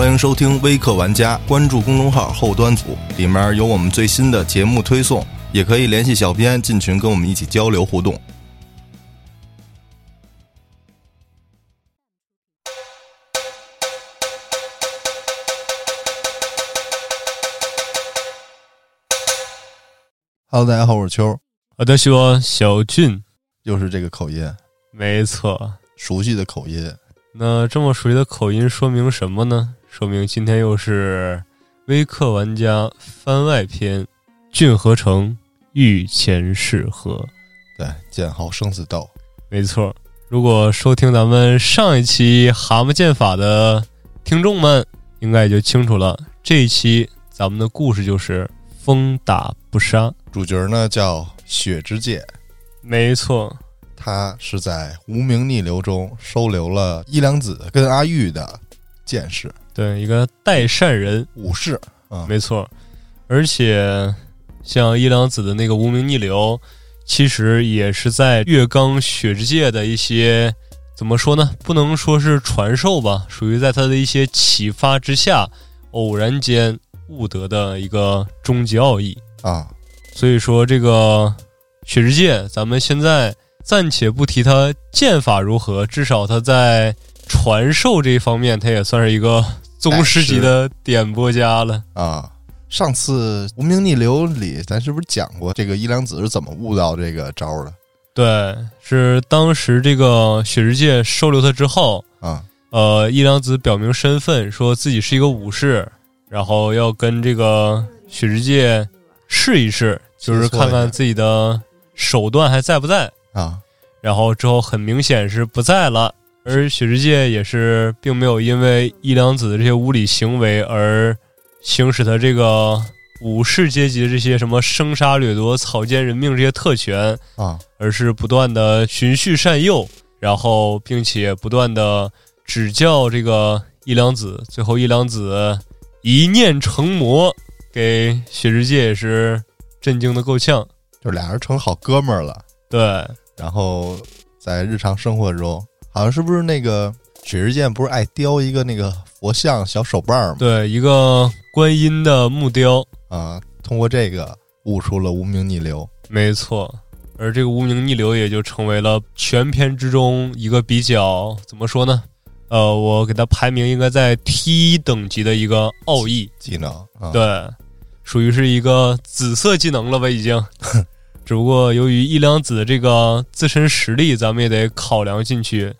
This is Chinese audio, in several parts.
欢迎收听微客玩家，关注公众号后端组，里面有我们最新的节目推送，也可以联系小编进群跟我们一起交流互动。Hello，大家好，我是秋，我的说小俊，又是这个口音，没错，熟悉的口音。那这么熟悉的口音说明什么呢？说明今天又是微客玩家番外篇，俊河城御前试合。对，剑豪生死斗，没错。如果收听咱们上一期蛤蟆剑法的听众们，应该也就清楚了。这一期咱们的故事就是风打不杀，主角呢叫雪之介，没错。他是在无名逆流中收留了伊良子跟阿玉的剑士，对，一个代善人武士啊，没错。而且像伊良子的那个无名逆流，其实也是在月刚雪之界的一些怎么说呢？不能说是传授吧，属于在他的一些启发之下，偶然间悟得的一个终极奥义啊。所以说，这个雪之界，咱们现在。暂且不提他剑法如何，至少他在传授这一方面，他也算是一个宗师级的点播家了啊！上次无名逆流里，咱是不是讲过这个伊良子是怎么悟到这个招的？对，是当时这个雪之界收留他之后啊，呃，伊良子表明身份，说自己是一个武士，然后要跟这个雪之界试一试，就是看看自己的手段还在不在。啊，然后之后很明显是不在了，而雪之界也是并没有因为伊良子的这些无理行为而行使他这个武士阶级的这些什么生杀掠夺、草菅人命这些特权啊，而是不断的循序善诱，然后并且不断的指教这个伊良子，最后伊良子一念成魔，给雪之界也是震惊的够呛，就俩人成好哥们儿了，对。然后在日常生活中，好像是不是那个雪之剑不是爱雕一个那个佛像小手办吗？对，一个观音的木雕啊，通过这个悟出了无名逆流。没错，而这个无名逆流也就成为了全篇之中一个比较怎么说呢？呃，我给它排名应该在 T 等级的一个奥义技能，对，属于是一个紫色技能了吧？已经。只不过由于伊良子这个自身实力，咱们也得考量进去，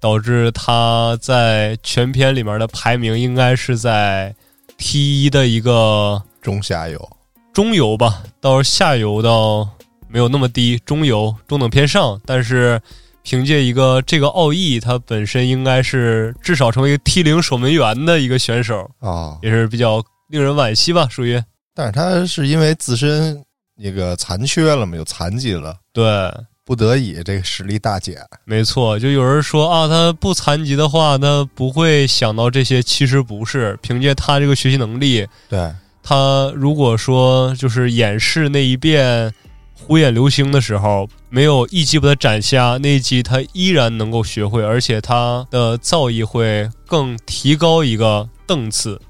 导致他在全片里面的排名应该是在 T 一的一个中下游、中游吧，到下游倒没有那么低，中游中等偏上。但是凭借一个这个奥义，他本身应该是至少成为一个 T 零守门员的一个选手啊，也是比较令人惋惜吧，属于。但是他是因为自身。那个残缺了嘛，有残疾了，对，不得已这个实力大减。没错，就有人说啊，他不残疾的话，他不会想到这些。其实不是，凭借他这个学习能力，对他如果说就是演示那一遍虎眼流星的时候，没有一击把他斩瞎，那一击他依然能够学会，而且他的造诣会更提高一个档次。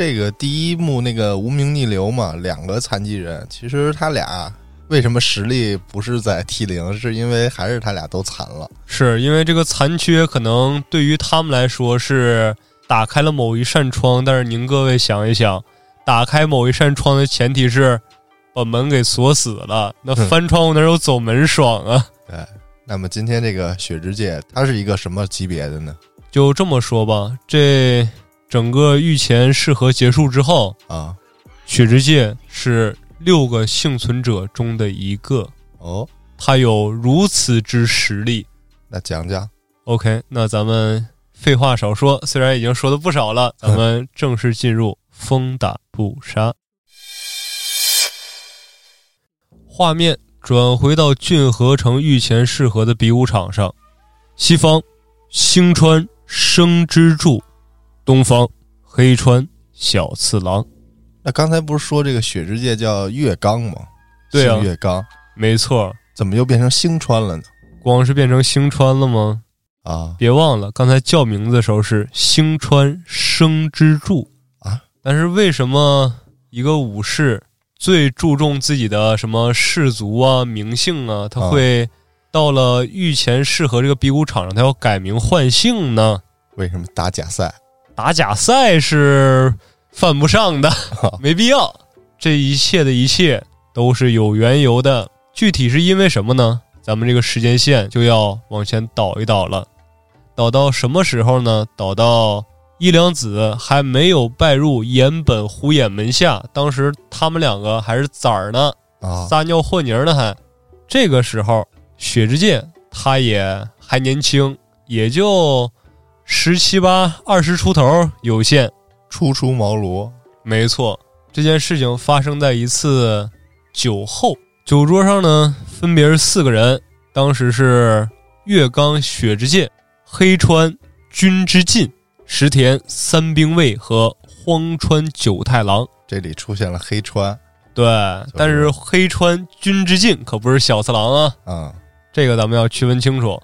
对。这个第一幕那个无名逆流嘛，两个残疾人，其实他俩为什么实力不是在 T 零？是因为还是他俩都残了？是因为这个残缺可能对于他们来说是打开了某一扇窗，但是您各位想一想，打开某一扇窗的前提是把门给锁死了，那翻窗户哪有走门爽啊？对，那么今天这个雪之界，它是一个什么级别的呢？就这么说吧，这。整个御前试合结束之后啊，雪之界是六个幸存者中的一个哦，他有如此之实力，那讲讲。OK，那咱们废话少说，虽然已经说的不少了，咱们正式进入风打不杀。画面转回到郡河城御前试合的比武场上，西方星川生之助。东方黑川小次郎，那刚才不是说这个雪之界叫月刚吗？对啊，月刚，没错。怎么又变成星川了呢？光是变成星川了吗？啊别忘了刚才叫名字的时候是星川生之助啊。但是为什么一个武士最注重自己的什么氏族啊、名姓啊，他啊会到了御前试和这个比武场上，他要改名换姓呢？为什么打假赛？打假赛是犯不上的，没必要。这一切的一切都是有缘由的，具体是因为什么呢？咱们这个时间线就要往前倒一倒了，倒到什么时候呢？倒到伊良子还没有拜入岩本虎眼门下，当时他们两个还是崽儿呢，啊撒尿和泥儿呢还。这个时候，雪之介他也还年轻，也就十七八、二十出头有限。初出茅庐没错，这件事情发生在一次酒后，酒桌上呢，分别是四个人，当时是月冈雪之介、黑川君之进、石田三兵卫和荒川九太郎。这里出现了黑川，对，但是黑川君之进可不是小次郎啊，嗯这个咱们要区分清楚。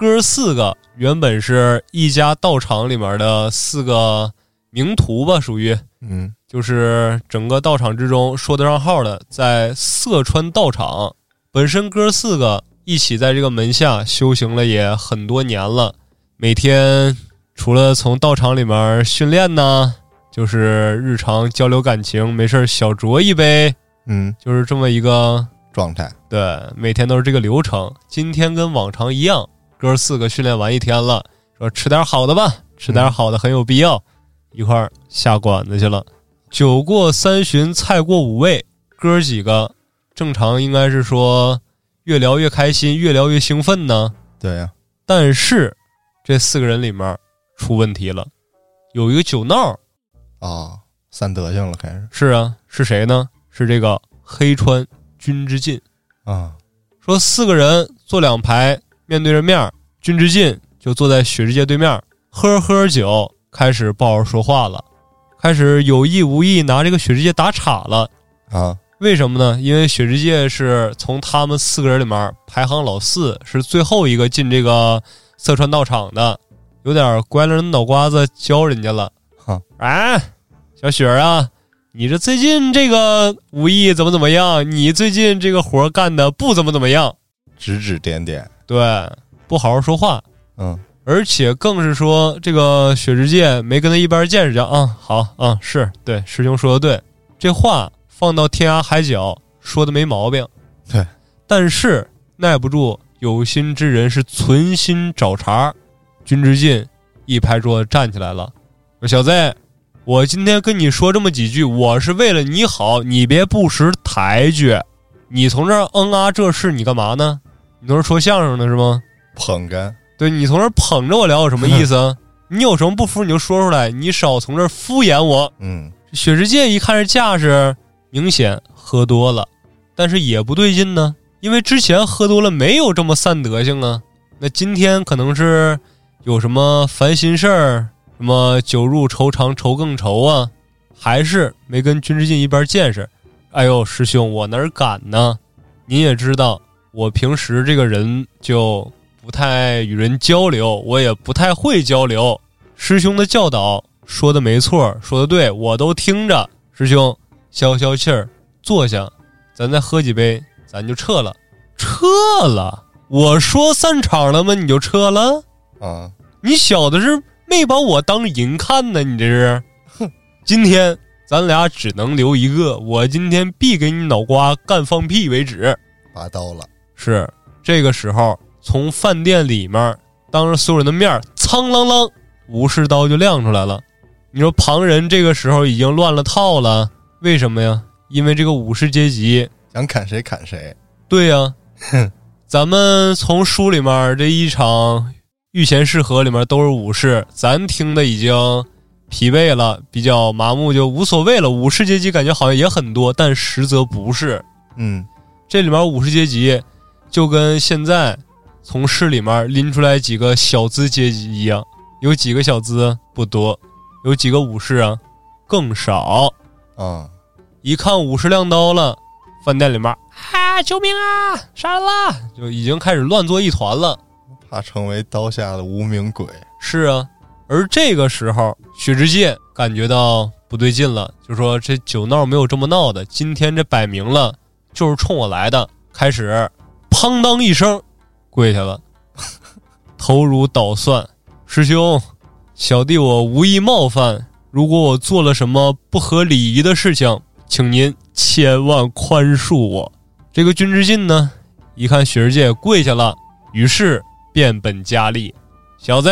哥四个原本是一家道场里面的四个名徒吧，属于。嗯。就是整个道场之中说得上号的，在色川道场，本身哥四个一起在这个门下修行了也很多年了，每天除了从道场里面训练呢，就是日常交流感情，没事儿小酌一杯，嗯，就是这么一个状态。对，每天都是这个流程。今天跟往常一样，哥四个训练完一天了，说吃点好的吧，吃点好的很有必要，一块儿下馆子去了。酒过三巡，菜过五味，哥几个正常应该是说越聊越开心，越聊越兴奋呢。对呀、但是这四个人里面出问题了，有一个酒闹。啊，散德性了开始是啊，是谁呢？是这个黑川君之进。啊说四个人坐两排，面对着面儿，君之进就坐在雪之介对面儿，喝着喝着酒，开始不好好说话了，开始有意无意拿这个雪之介打岔了。啊为什么呢？因为雪之介是从他们四个人里面排行老四，是最后一个进这个色川道场的，有点拐了人脑瓜子教人家了。哈哎，小雪儿啊，你这最近这个武艺怎么怎么样？你最近这个活儿干的不怎么怎么样？指指点点，对，不好好说话，嗯。而且更是说这个雪之介没跟他一般见识，讲啊好啊是对师兄说的对，这话放到天涯海角说的没毛病，对，但是耐不住有心之人是存心找茬，君之进一拍桌子站起来了，说小子，我今天跟你说这么几句，我是为了你好，你别不识抬举，你从这儿嗯啊这事你干嘛呢？你从这儿说相声的是吗？捧哏，对你从这儿捧着我聊有什么意思啊？你有什么不服你就说出来，你少从这儿敷衍我。嗯雪之介一看这架势，明显喝多了，但是也不对劲呢，因为之前喝多了没有这么散德性啊。那今天可能是有什么烦心事儿，什么酒入愁肠愁更愁啊，还是没跟君之进一般见识。哎呦，师兄，我哪儿敢呢？您也知道，我平时这个人就不太与人交流，我也不太会交流。师兄的教导说的没错，说的对，我都听着。师兄，消消气儿，坐下，咱再喝几杯，咱就撤了。撤了？我说散场了吗？你就撤了？啊你小子是没把我当人看呢？你这是？哼！今天咱俩只能留一个，我今天必给你脑瓜干放屁为止。拔刀了，是这个时候，从饭店里面当着所有人的面儿，苍啷啷，武士刀就亮出来了。你说旁人这个时候已经乱了套了，为什么呀？因为这个武士阶级，想砍谁砍谁，对呀、咱们从书里面这一场御前试合里面都是武士，咱听的已经疲惫了，比较麻木，就无所谓了。武士阶级感觉好像也很多，但实则不是。嗯这里面武士阶级就跟现在从市里面拎出来几个小资阶级一样，有几个小资不多，有几个武士啊更少。啊一看武士亮刀了，饭店里面啊救命啊杀人啦，就已经开始乱作一团了。怕成为刀下的无名鬼。是啊，而这个时候，雪之介感觉到不对劲了，就说这酒闹没有这么闹的，今天这摆明了就是冲我来的。开始，砰当一声，跪下了，头如捣蒜。师兄，小弟我无意冒犯，如果我做了什么不合礼仪的事情，请您千万宽恕我。这个君之进呢，一看雪之介跪下了，于是变本加厉，小子。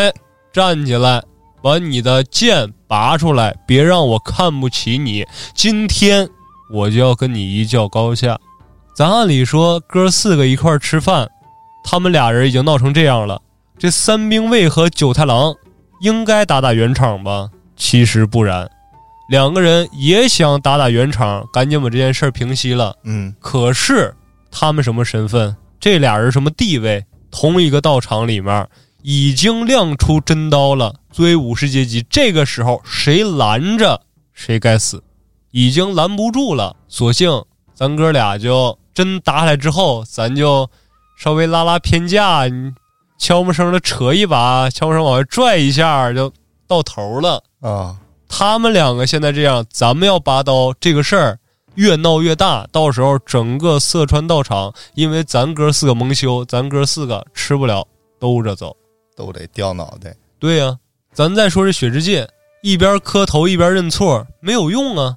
站起来，把你的剑拔出来，别让我看不起你。今天我就要跟你一较高下。咱按理说哥四个一块吃饭，他们俩人已经闹成这样了，这三兵卫和九太郎应该打打圆场吧？其实不然，两个人也想打打圆场，赶紧把这件事平息了。嗯，可是他们什么身份？这俩人什么地位？同一个道场里面。已经亮出真刀了，作为武士阶级，这个时候谁拦着谁该死，已经拦不住了。索性咱哥俩就真打起来之后，咱就稍微拉拉偏架，你悄没声的扯一把，悄没声往外拽一下，就到头了啊。他们两个现在这样，咱们要拔刀，这个事儿越闹越大，到时候整个色川道场，因为咱哥四个蒙羞，咱哥四个吃不了兜着走。都得掉脑袋。对呀，咱再说这雪之介，一边磕头一边认错，没有用啊。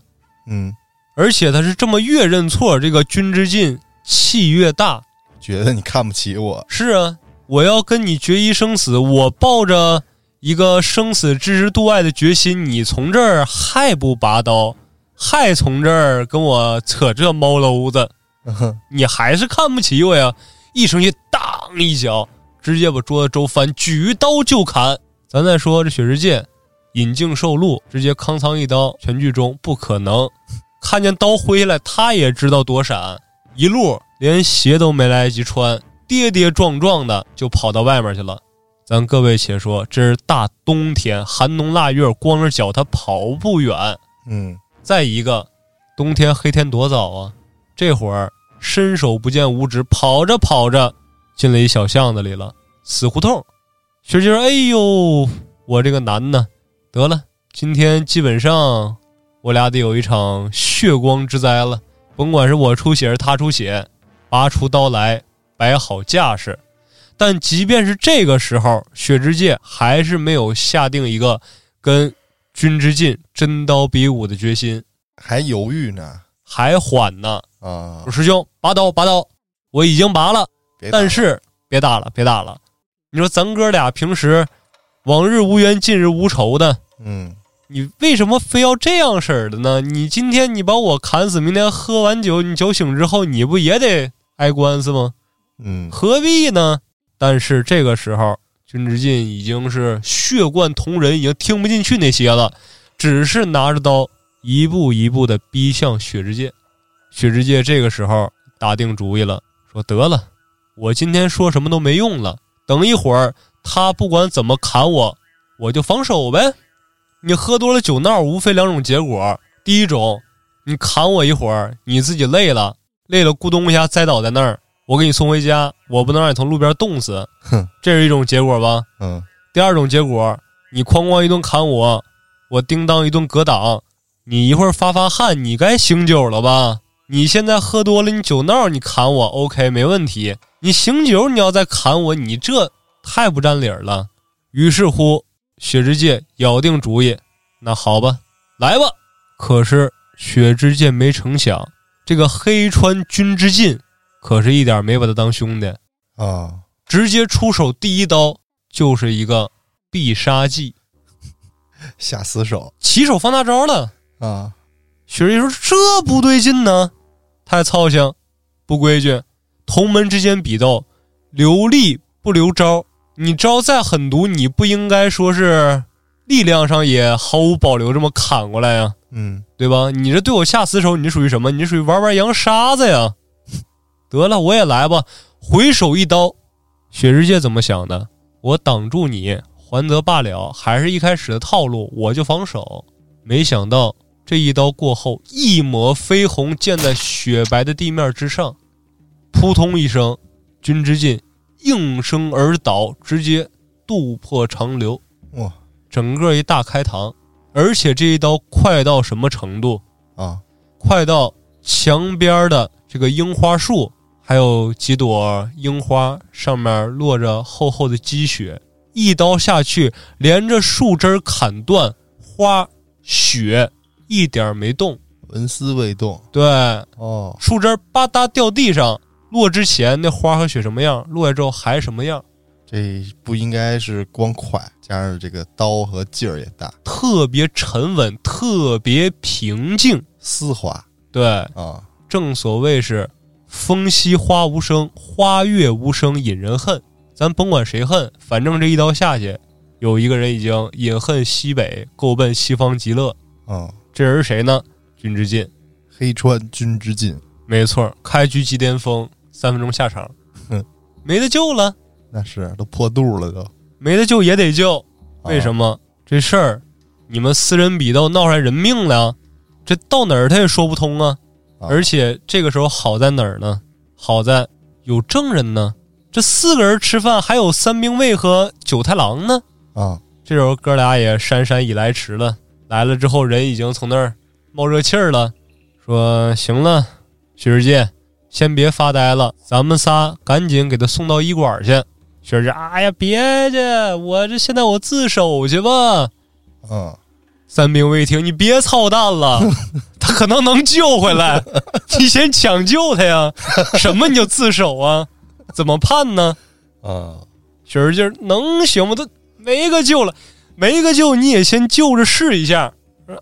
嗯，而且他是这么越认错，这个君之进气越大，觉得你看不起我。是啊，我要跟你决一生死，我抱着一个生死置之度外的决心，你从这儿还不拔刀，还从这儿跟我扯这猫篓子，你还是看不起我呀？一生气，当一脚。直接把桌子周翻，举刀就砍。咱再说这雪之介，引颈受戮，直接康仓一刀，全剧终不可能。看见刀挥下来，他也知道躲闪，一路连鞋都没来得及穿，跌跌撞撞的就跑到外面去了。咱各位且说，这是大冬天，寒冬腊月，光着脚他跑不远。嗯，再一个，冬天黑天多早啊，这会儿伸手不见五指，跑着跑着。进了一小巷子里了，死胡同。学姐说：“哎呦，我这个难呢，得了，今天基本上我俩得有一场血光之灾了。甭管是我出血，是他出血，拔出刀来，摆好架势。但即便是这个时候，雪之介还是没有下定一个跟君之进真刀比武的决心，还犹豫呢，还缓呢。啊，师兄，拔刀，拔刀，我已经拔了。”但是别打了，别打了！你说咱哥俩平时往日无冤，近日无仇的，嗯，你为什么非要这样式儿的呢？你今天你把我砍死，明天喝完酒，你酒醒之后，你不也得挨官司吗？嗯，何必呢？但是这个时候，君之进已经是血贯瞳仁，已经听不进去那些了，只是拿着刀一步一步的逼向雪之介。雪之介这个时候打定主意了，说得了。我今天说什么都没用了。等一会儿他不管怎么砍我，我就防守呗。你喝多了酒闹，无非两种结果：第一种，你砍我一会儿，你自己累了，累了咕咚一下栽倒在那儿，我给你送回家，我不能让你从路边冻死。哼，这是一种结果吧？嗯。第二种结果，你哐哐一顿砍我，我叮当一顿格挡，你一会儿发发汗，你该醒酒了吧？你现在喝多了，你酒闹，你砍我，OK，没问题。你醒酒，你要再砍我，你这太不占理儿了。于是乎，雪之介咬定主意，那好吧，来吧。可是雪之介没成想，这个黑川君之进可是一点没把他当兄弟啊，直接出手第一刀就是一个必杀技，下死手，起手放大招了啊。雪之介说：“这不对劲呢。”太操心，不规矩。同门之间比斗，留力不留招。你招再狠毒，你不应该说是力量上也毫无保留这么砍过来呀？嗯，对吧？你这对我下死手，你属于什么？你属于玩玩洋沙子呀？得了，我也来吧。回手一刀，雪之界怎么想的？我挡住你，还则罢了，还是一开始的套路，我就防守。没想到。这一刀过后，一抹绯红溅在雪白的地面之上，扑通一声，君之进应声而倒，直接渡破长流。哇，整个一大开膛，而且这一刀快到什么程度？啊，快到墙边的这个樱花树，还有几朵樱花上面落着厚厚的积雪，一刀下去，连着树枝砍断，花雪一点没动，纹丝未动。对，哦，树枝吧嗒掉地上，落之前那花和雪什么样，落下之后还什么样，这不应该是光快，加上这个刀和劲儿也大，特别沉稳，特别平静。丝滑对，啊。正所谓是风息花无声，花月无声引人恨。咱甭管谁恨，反正这一刀下去，有一个人已经饮恨西北，够奔西方极乐。啊，这人是谁呢？君之进，黑川君之进，没错，开局即巅峰，三分钟下场哼，没得救了，那是都破肚了都。没得救也得救。为什么？这事儿，你们私人比斗闹出来人命了，这到哪儿他也说不通啊。啊而且这个时候好在哪儿呢？好在有证人呢。这四个人吃饭，还有三兵卫和九太郎呢。啊，这时候哥俩也姗姗已来迟了。来了之后，人已经从那儿冒热气儿了，说：“行了，薛之介，先别发呆了，咱们仨赶紧给他送到医馆去。”薛之介，哎呀，别去，我这现在我自首去吧。嗯，三兵卫一听，你别操蛋了，他可能能救回来，你先抢救他呀！什么你就自首啊？怎么判呢？啊，雪儿劲儿能行吗？他没个救了，没个救，你也先救着试一下。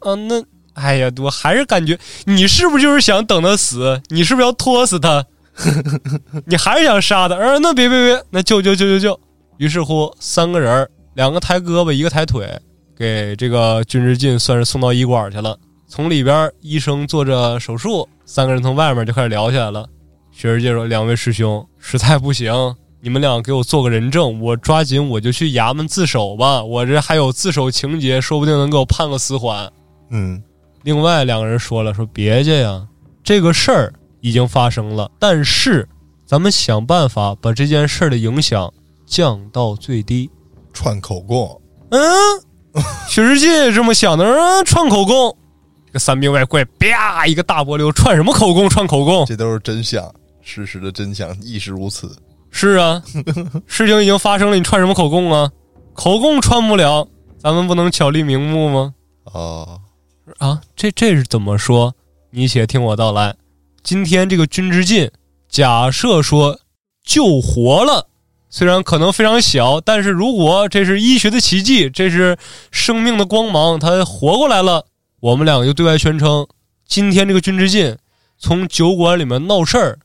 啊，那哎呀，我还是感觉你是不是就是想等他死？你是不是要拖死他？你还是想杀他？啊，那别别别，那救救救救救！于是乎，三个人儿，两个抬胳膊，一个抬腿，给这个军之进算是送到医馆去了。从里边，医生做着手术，三个人从外面就开始聊起来了。雪儿介说：“两位师兄，实在不行，你们俩给我做个人证，我抓紧我就去衙门自首吧。我这还有自首情节，说不定能给我判个死缓。嗯，”另外两个人说了：“说别介呀，这个事儿已经发生了，但是咱们想办法把这件事儿的影响降到最低。串口供，”嗯，全世界也这么想的，嗯，串口供。这个三兵外怪，啪一个大波流，串什么口供？串口供。这都是真相，事实的真相亦是如此。是啊，事情已经发生了，你串什么口供啊？口供串不了，咱们不能巧立名目吗？哦，啊，这这是怎么说？你且听我道来。今天这个君之进，假设说救活了，虽然可能非常小，但是如果这是医学的奇迹，这是生命的光芒，他活过来了，我们两个就对外宣称，今天这个君之进从酒馆里面闹事儿，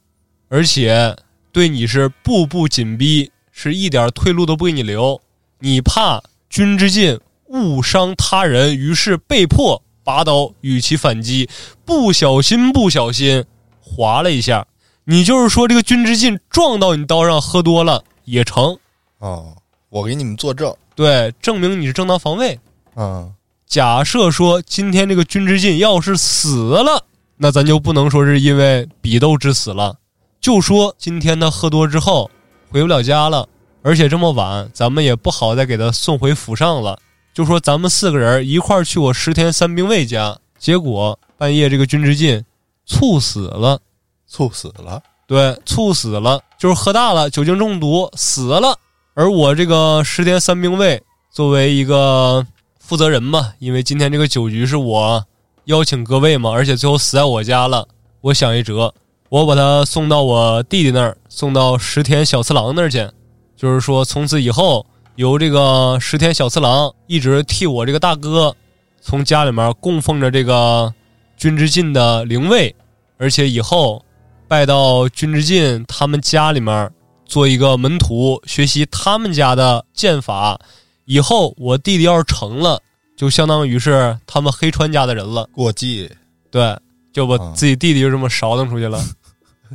而且对你是步步紧逼，是一点退路都不给你留。你怕君之进误伤他人，于是被迫拔刀与其反击，不小心不小心划了一下。你就是说这个君之进撞到你刀上，喝多了也成，哦，我给你们作证。对，证明你是正当防卫。嗯，假设说今天这个君之进要是死了，那咱就不能说是因为比斗致死了，就说今天他喝多之后回不了家了，而且这么晚，咱们也不好再给他送回府上了。就说咱们四个人一块儿去我十天三兵卫家，结果半夜这个军之进猝死了。猝死了。对，猝死了，就是喝大了，酒精中毒死了。而我这个十天三兵卫作为一个负责人嘛，因为今天这个酒局是我邀请各位嘛，而且最后死在我家了，我想一辙，我把他送到我弟弟那儿，送到石田小次郎那儿去，就是说从此以后由这个石田小次郎一直替我这个大哥从家里面供奉着这个君之进的灵位，而且以后。拜到君之进他们家里面做一个门徒，学习他们家的剑法。以后我弟弟要是成了，就相当于是他们黑川家的人了。过继。对，就把自己弟弟就这么勺腾出去了。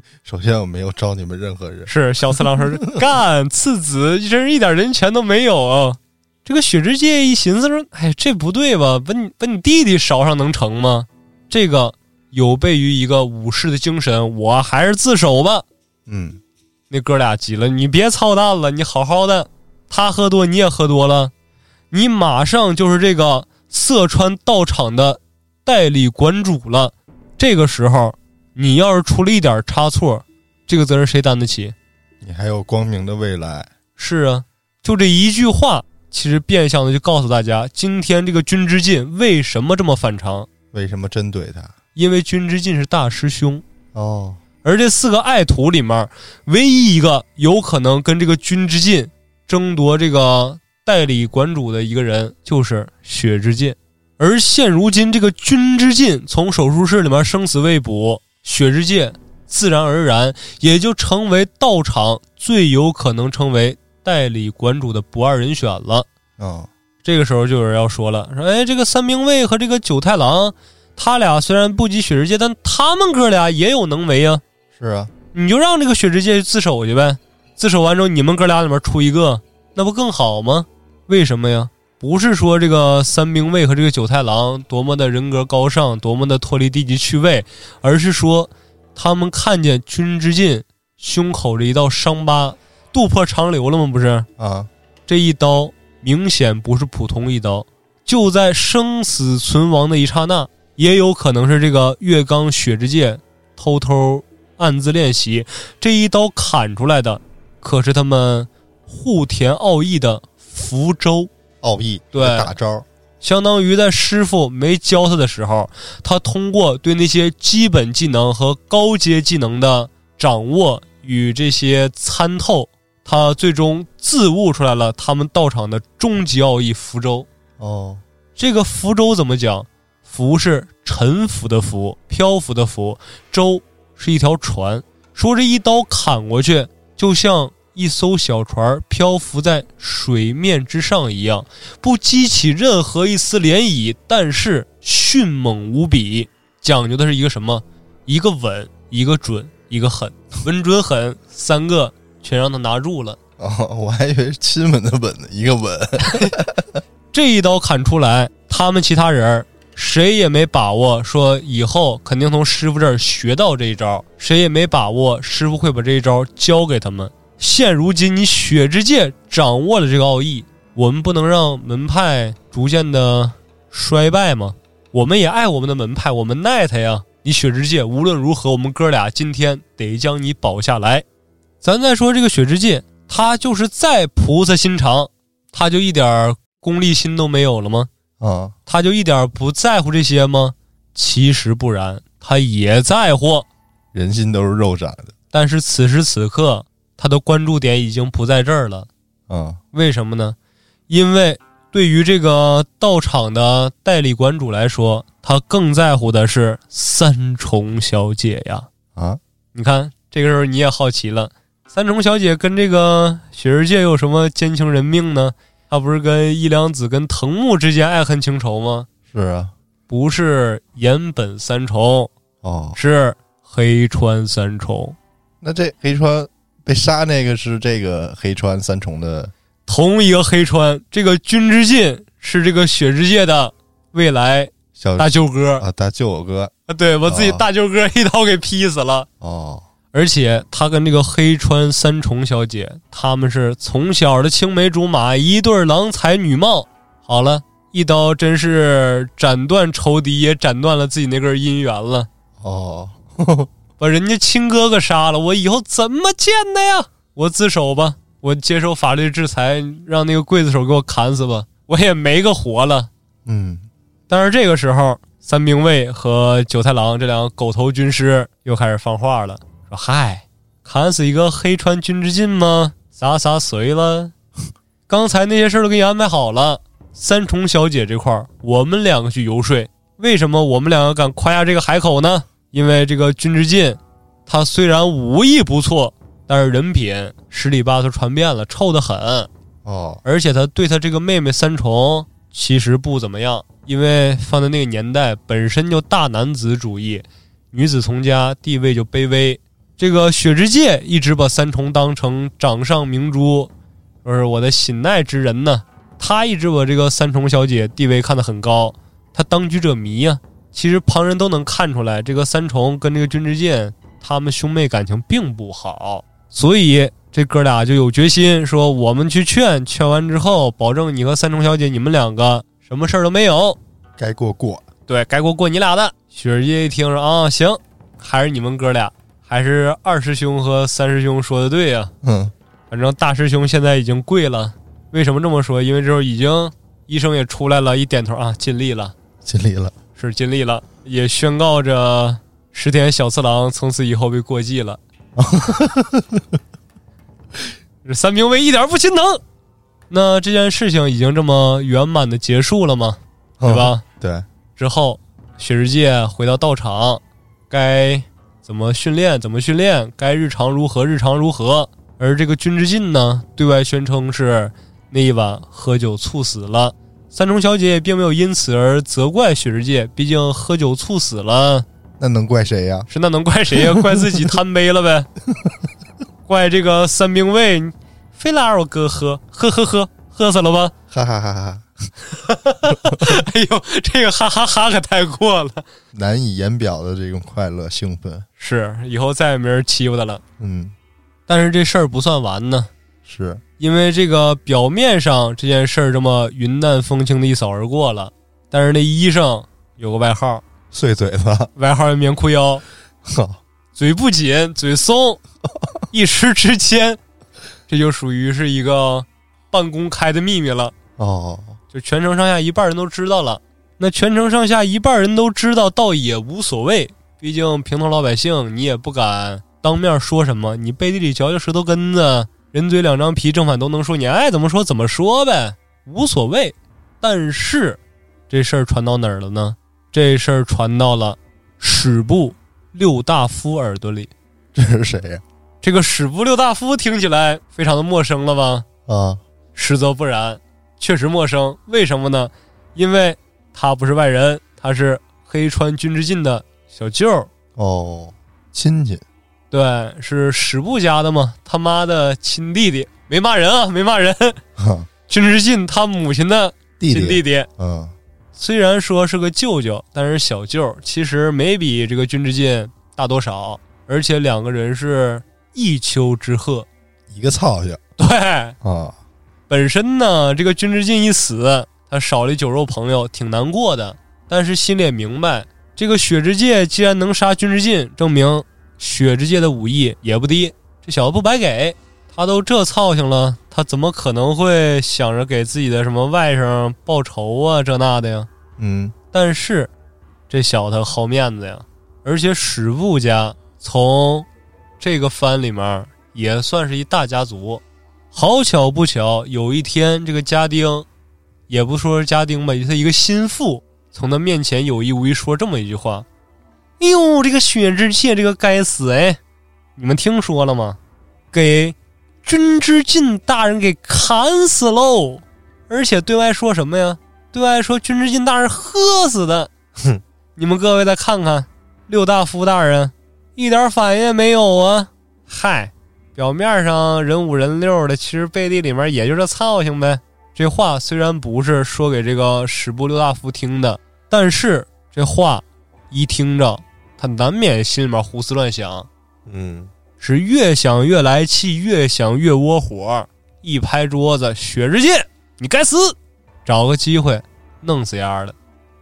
首先，我没有招你们任何人。是小次郎说：“干次子，真是一点人权都没有啊！”这个雪之介一寻思说：“哎，这不对吧？把你把你弟弟勺上能成吗？这个。”有悖于一个武士的精神，我还是自首吧。嗯，那哥俩急了，你别操蛋了，你好好的，他喝多你也喝多了，你马上就是这个色川道场的代理馆主了。这个时候，你要是出了一点差错，这个责任谁担得起？你还有光明的未来。是啊，就这一句话，其实变相的就告诉大家，今天这个君之进为什么这么反常？为什么针对他？因为君之进是大师兄。哦，而这四个爱徒里面，唯一一个有可能跟这个君之进争夺这个代理馆主的一个人，就是雪之进。而现如今，这个君之进从手术室里面生死未卜，雪之介自然而然也就成为道场最有可能成为代理馆主的不二人选了。哦，这个时候就有人要说了，说哎，这个三兵卫和这个九太郎，他俩虽然不及雪之介，但他们哥俩也有能为啊。是啊，你就让这个雪之介自首去呗，自首完之后，你们哥俩里面出一个，那不更好吗？为什么呀？不是说这个三兵卫和这个九太郎多么的人格高尚，多么的脱离低级趣味，而是说他们看见君之进胸口这一道伤疤，渡破长流了吗？不是啊，这一刀明显不是普通一刀，就在生死存亡的一刹那，也有可能是这个月刚雪之介偷偷暗自练习，这一刀砍出来的，可是他们户田奥义的福州。奥义对大招，相当于在师傅没教他的时候，他通过对那些基本技能和高阶技能的掌握与这些参透，他最终自悟出来了他们道场的终极奥义福州。哦，这个福州怎么讲？福是沉浮的浮，漂浮的浮；舟是一条船。说这一刀砍过去，就像。一艘小船漂浮在水面之上一样，不激起任何一丝涟漪，但是迅猛无比。讲究的是一个什么？一个稳，一个准，一个狠。稳、准、狠三个全让他拿住了。哦，我还以为是亲吻的吻呢，一个吻。这一刀砍出来，他们其他人谁也没把握说以后肯定从师傅这儿学到这一招，谁也没把握师傅会把这一招教给他们。现如今，你雪之界掌握了这个奥义，我们不能让门派逐渐的衰败吗？我们也爱我们的门派，我们奈他呀！你雪之界无论如何，我们哥俩今天得将你保下来。咱再说这个雪之界，他就是再菩萨心肠，他就一点功利心都没有了吗？啊，他就一点不在乎这些吗？其实不然，他也在乎。人心都是肉长的，但是此时此刻。他的关注点已经不在这儿了，嗯，为什么呢？因为对于这个道场的代理馆主来说，他更在乎的是三重小姐呀。啊，你看这个时候你也好奇了，三重小姐跟这个雪世界有什么奸情人命呢？她不是跟伊良子跟藤木之间爱恨情仇吗？是啊，不是岩本三重哦，是黑川三重。那这黑川。被杀那个是这个黑川三重的同一个黑川，这个君之进是这个雪之界的未来小大舅哥啊，大舅哥啊，对我自己大舅哥一刀给劈死了哦。而且他跟这个黑川三重小姐，他们是从小的青梅竹马，一对郎才女貌。好了，一刀真是斩断仇敌，也斩断了自己那根姻缘了哦。把人家亲哥哥杀了，我以后怎么见的呀？我自首吧，我接受法律制裁，让那个刽子手给我砍死吧，我也没个活了。嗯，但是这个时候，三兵卫和九太郎这两个狗头军师又开始放话了，说：“嗨，砍死一个黑川军之进吗？咋咋随了？刚才那些事儿都给你安排好了。三重小姐这块儿，我们两个去游说。为什么我们两个敢夸下这个海口呢？”因为这个君之进，他虽然武艺不错，但是人品十里八村传遍了，臭得很。哦，而且他对他这个妹妹三重其实不怎么样，因为放在那个年代本身就大男子主义，女子从家地位就卑微。这个雪之介一直把三重当成掌上明珠，说是我的心爱之人呢。他一直把这个三重小姐地位看得很高，他当局者迷呀。其实旁人都能看出来，这个三重跟这个君之介他们兄妹感情并不好。所以这哥俩就有决心说：“我们去劝，劝完之后，保证你和三重小姐你们两个什么事儿都没有。该过过，对该过过你俩的。”雪儿姐一听说啊，行，还是你们哥俩，还是二师兄和三师兄说的对呀。嗯，反正大师兄现在已经跪了。为什么这么说？因为这时候已经医生也出来了，一点头啊，尽力了，尽力了，是尽力了，也宣告着石田小次郎从此以后被过继了。这三兵卫一点不心疼。那这件事情已经这么圆满的结束了吗？对吧？对。之后，雪世界回到道场，该怎么训练怎么训练，该日常如何日常如何。而这个君之进呢，对外宣称是那一晚喝酒猝死了。三重小姐也并没有因此而责怪雪世界，毕竟喝酒猝死了，那能怪谁呀？是那能怪谁呀？怪自己贪杯了呗。怪这个三兵卫，非拉着我哥喝，喝喝喝，喝死了吧？哈哈哈哈！哎呦，这个哈哈哈可太过了，难以言表的这种快乐兴奋。是，以后再也没人欺负他了。嗯，但是这事儿不算完呢，是因为这个表面上这件事儿这么云淡风轻的一扫而过了，但是那医生有个外号，碎嘴子，外号棉裤腰，嘴不紧，嘴松，一时之间，这就属于是一个半公开的秘密了。哦，就全城上下一半人都知道了。那全城上下一半人都知道，倒也无所谓。毕竟平头老百姓，你也不敢当面说什么，你背地里嚼嚼舌头根子，人嘴两张皮，正反都能说，你爱怎么说怎么说呗，无所谓。但是这事儿传到哪儿了呢？这事儿传到了史部六大夫耳朵里。这是谁呀？这个史部六大夫听起来非常的陌生了吧？啊，实则不然。确实陌生，为什么呢？因为他不是外人，他是黑川君之进的小舅哦，亲戚，对，是史部家的嘛，他妈的亲弟弟，没骂人啊，没骂人。君之进他母亲的亲弟弟，嗯，虽然说是个舅舅，但是小舅其实没比这个君之进大多少，而且两个人是一丘之貉，一个操性，对啊。本身呢，这个君之进一死，他少了酒肉朋友，挺难过的。但是心里也明白，这个雪之介既然能杀君之进，证明雪之介的武艺也不低。这小子不白给，他都这操性了，他怎么可能会想着给自己的什么外甥报仇啊？这那的呀？嗯。但是这小子好面子呀，而且史部家从这个番里面也算是一大家族。好巧不巧，有一天，这个家丁，也不说是家丁吧，他一个心腹从他面前有意无意说这么一句话：“哎呦，这个薛之介这个该死哎，你们听说了吗？给君之进大人给砍死喽！而且对外说什么呀？对外说君之进大人喝死的。哼，你们各位再看看，六大夫大人一点反应也没有啊！嗨。”表面上人五人六的，其实背地里面也就是操性呗。这话虽然不是说给这个史部六大夫听的，但是这话一听着，他难免心里面胡思乱想。嗯，是越想越来气，越想越窝火，一拍桌子：“雪之介，你该死！找个机会弄死丫的！”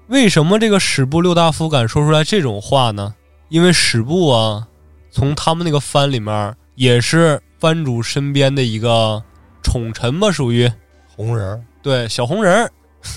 为什么这个史部六大夫敢说出来这种话呢？因为史部啊，从他们那个番里面。也是番主身边的一个宠臣吧，属于红人儿对，小红人儿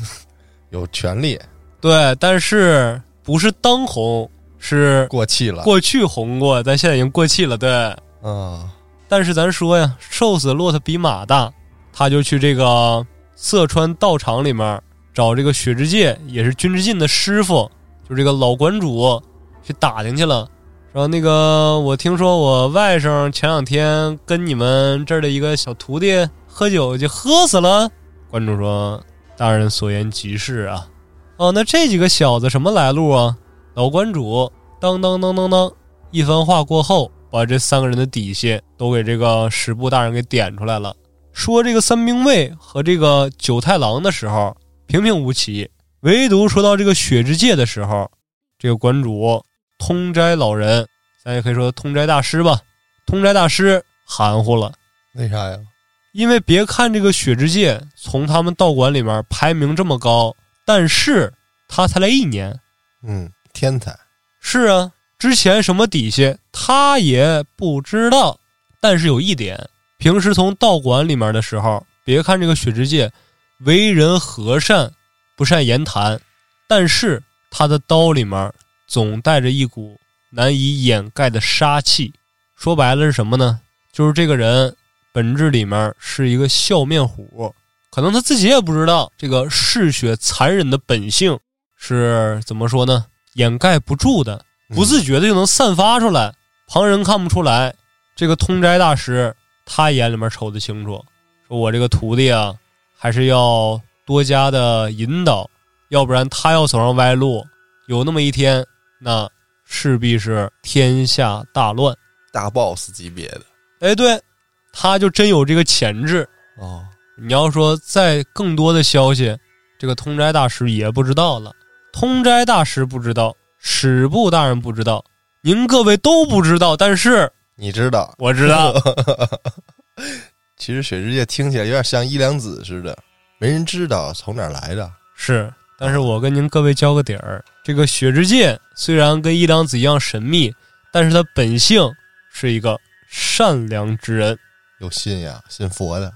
有权利，对，但是不是当红，是过气了，过去红过，咱现在已经过气了，对，嗯，但是咱说呀，瘦死骆驼比马大，他就去这个色川道场里面找这个雪之介，也是君之进的师傅，就这个老馆主去打听去了。说那个，我听说我外甥前两天跟你们这儿的一个小徒弟喝酒就喝死了。馆主说：“大人所言极是啊。”哦，那这几个小子什么来路啊？老馆主当当当当当，一番话过后，把这三个人的底细都给这个史部大人给点出来了。说这个三兵卫和这个九太郎的时候平平无奇，唯独说到这个雪之介的时候，这个馆主。通斋老人，咱也可以说通斋大师吧。通斋大师含糊了。为啥呀？因为别看这个雪之介从他们道馆里面排名这么高，但是他才来一年。嗯，天才。是啊，之前什么底细他也不知道。但是有一点，平时从道馆里面的时候，别看这个雪之介为人和善，不善言谈，但是他的刀里面总带着一股难以掩盖的杀气。说白了是什么呢？就是这个人。本质里面是一个笑面虎，可能他自己也不知道这个嗜血残忍的本性是怎么说呢？掩盖不住的，不自觉的就能散发出来，旁人看不出来。这个通斋大师他眼里面瞅得清楚，说我这个徒弟啊，还是要多加的引导，要不然他要走上歪路，有那么一天，那势必是天下大乱，大 boss 级别的。哎，对。他就真有这个潜质哦。你要说再更多的消息，这个通斋大师也不知道了。通斋大师不知道，史部大人不知道，您各位都不知道。但是你知道，我知道。其实雪之界听起来有点像伊良子似的，没人知道从哪来的。是，但是我跟您各位交个底儿，这个雪之界虽然跟伊良子一样神秘，但是他本性是一个善良之人。有信仰，信佛的。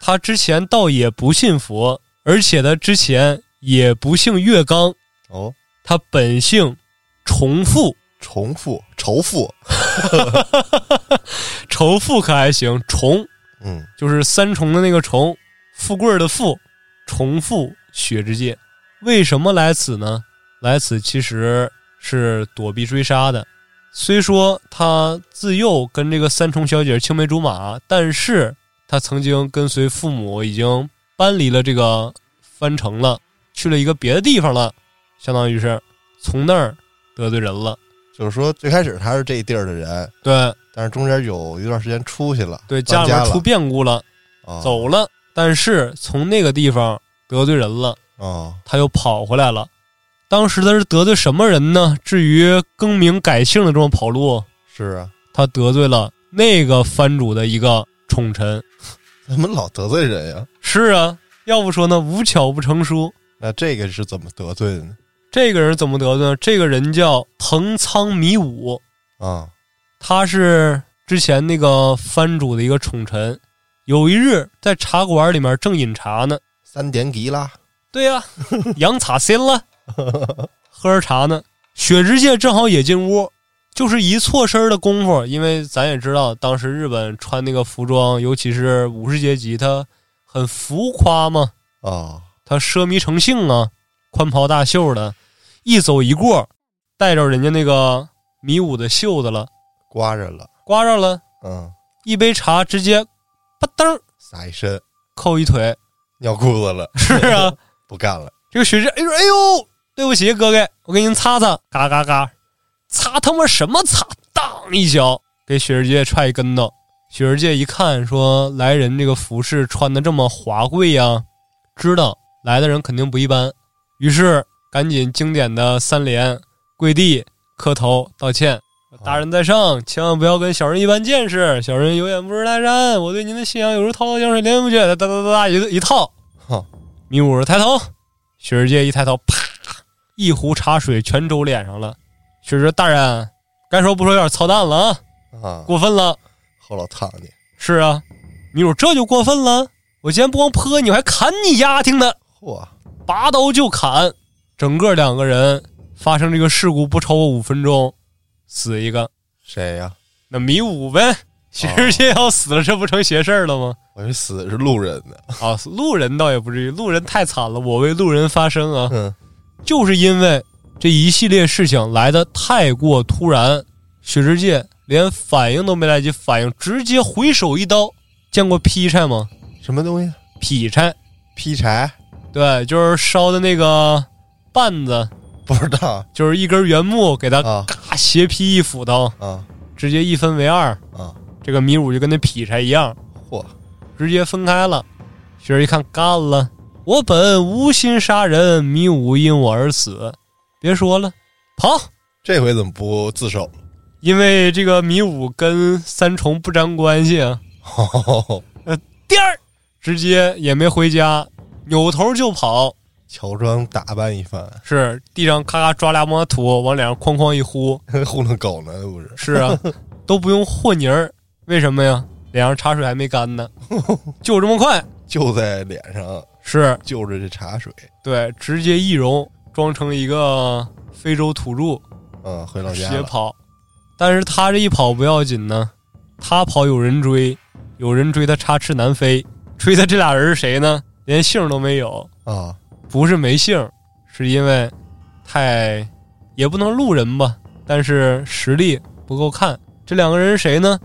他之前倒也不信佛，而且他之前也不姓月刚。哦，他本姓重复，重复，仇富，仇富可还行？重，嗯，就是三重的那个重，富贵的富，重复雪之界。为什么来此呢？来此其实是躲避追杀的。虽说他自幼跟这个三重小姐青梅竹马，但是他曾经跟随父母已经搬离了这个藩城了，去了一个别的地方了，相当于是从那儿得罪人了。就是说，最开始他是这地儿的人，对，但是中间有一段时间出去了，对，家里面出变故了，走了，但是从那个地方得罪人了，哦，他又跑回来了。当时他是得罪什么人呢？至于更名改姓的这种跑路，是啊，他得罪了那个藩主的一个宠臣。怎么老得罪人呀？是啊，要不说呢，无巧不成书。那这个是怎么得罪的呢？这个人怎么得罪呢？这个人叫藤仓弥武啊，他是之前那个藩主的一个宠臣。有一日在茶馆里面正饮茶呢，三点几啦？对呀，羊茶心了。喝着茶呢，雪之介正好也进屋，就是一错身的功夫。因为咱也知道，当时日本穿那个服装，尤其是武士阶级，他很浮夸嘛，啊，他奢靡成性啊，宽袍大袖的，一走一过，带着人家那个迷舞的袖子了，刮着了，刮着了，嗯，一杯茶直接吧噔撒一身，扣一腿，尿裤子了，是啊，不干了。这个雪之，哎呦，哎呦。对不起，哥哥，我给您擦擦，嘎嘎嘎，擦他妈什么擦？当一脚给雪儿姐踹一跟头。雪儿姐一看，说来人这个服饰穿的这么华贵呀，知道来的人肯定不一般，于是赶紧经典的三连跪地磕头道歉。大人在上，千万不要跟小人一般见识，小人有眼不识泰山，我对您的信仰有如滔滔江水连绵不绝。哒哒哒哒一一套，迷雾抬头，雪儿姐一抬头，啪。一壶茶水全周脸上了，雪说大人，该说不说有点操蛋了啊！啊，过分了，后老烫你。是啊，你说这就过分了。我今天不光泼你，我还砍你丫挺的。嚯，拔刀就砍，整个两个人发生这个事故不超过五分钟，死一个。谁呀？那米五呗。全世界要死了，这不成邪事儿了吗？我以为死的是路人呢。啊，路人倒也不至于，路人太惨了。我为路人发声啊。嗯。就是因为这一系列事情来的太过突然，雪之界连反应都没来及反应，直接回手一刀。见过劈柴吗？什么东西？劈柴？劈柴？对，就是烧的那个棒子。不知道，就是一根原木，给他嘎斜劈一斧头，啊，直接一分为二。啊，这个米五就跟那劈柴一样，嚯，直接分开了。雪儿一看，干了。我本无心杀人，米五因我而死。别说了，跑！这回怎么不自首？因为这个米五跟三重不沾关系啊。呃，颠儿，直接也没回家，扭头就跑，乔装打扮一番，是地上咔咔抓俩抹土，往脸上哐哐一呼，糊弄狗呢，不是？是啊，都不用和泥儿，为什么呀？脸上茶水还没干呢，就这么快，就在脸上，是。就着这茶水，对，直接易容，装成一个非洲土著，嗯，回老家跑。但是他这一跑不要紧呢，他跑有人追，有人追他插翅难飞，追他这俩人是谁呢？连姓都没有，啊，不是没姓，是因为太也不能路人吧，但是实力不够看。这两个人是谁呢？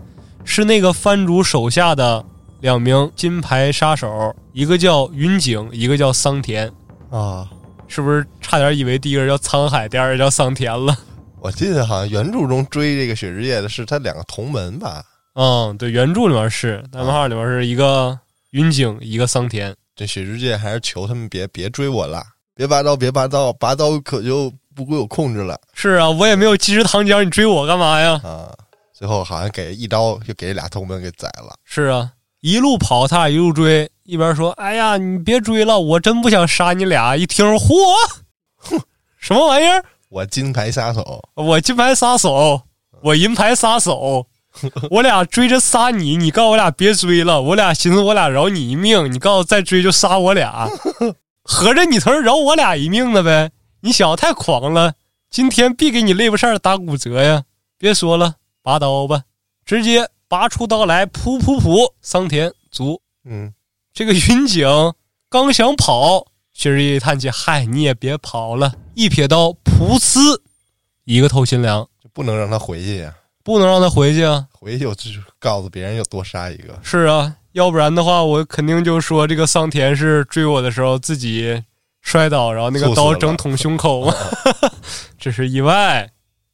是那个藩主手下的两名金牌杀手，一个叫云景，一个叫桑田。啊，是不是差点以为第一个人叫沧海，第二个叫桑田了？我记得好像原著中追这个雪之夜的是他两个同门吧？嗯，对，原著里面是，但漫画里面是一个云景，一个桑田。这雪之界还是求他们别别追我了，别拔刀，别拔刀，拔刀可就不归我控制了是啊，我也没有及时糖浆，你追我干嘛呀？啊！最后好像给一刀就给俩同门给宰了。是啊，一路跑，他俩一路追，一边说：“哎呀，你别追了，我真不想杀你俩。”一听，嚯，哼，什么玩意儿？我金牌杀手，我金牌杀手，我银牌杀手，我俩追着杀你，你告诉我俩别追了，我俩寻思我俩饶你一命，你告诉再追就杀我俩，合着你头饶我俩一命了呗？你小子太狂了，今天必给你肋巴扇打骨折呀！别说了，拔刀吧，直接拔出刀来，噗噗噗，桑田足。嗯，这个云景刚想跑，薛之一叹气：“嗨，你也别跑了！”一撇刀，噗呲，一个透心凉，就不能让他回去呀，不能让他回去啊！回去我就告诉别人又多杀一个。是啊，要不然的话，我肯定就说这个桑田是追我的时候自己摔倒，然后那个刀正捅胸口嘛，这是意外。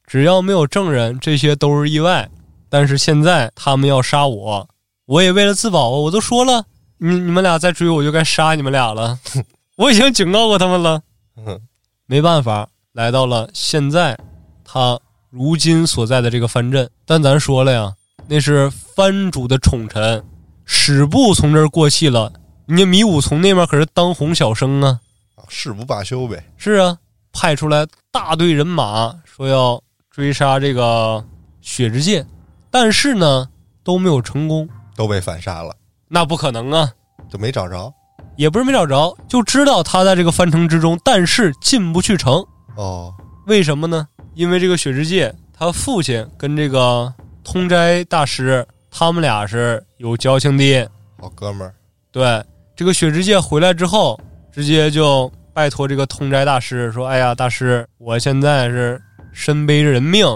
只要没有证人，这些都是意外。但是现在他们要杀我，我也为了自保，我都说了，你你们俩再追我就该杀你们俩了。我已经警告过他们了，嗯没办法，来到了现在他如今所在的这个藩镇。但咱说了呀，那是藩主的宠臣，史部从这儿过气了，人家米武从那边可是当红小生啊。啊誓不罢休呗。是啊，派出来大队人马，说要追杀这个雪之介，但是呢都没有成功。都被反杀了，那不可能啊，就没找着。也不是没找着，就知道他在这个藩城之中，但是进不去城。哦，为什么呢？因为这个雪之介，他父亲跟这个通斋大师，他们俩是有交情的。好哥们儿，对，这个雪之介回来之后，直接就拜托这个通斋大师说：“哎呀，大师，我现在是身背着人命，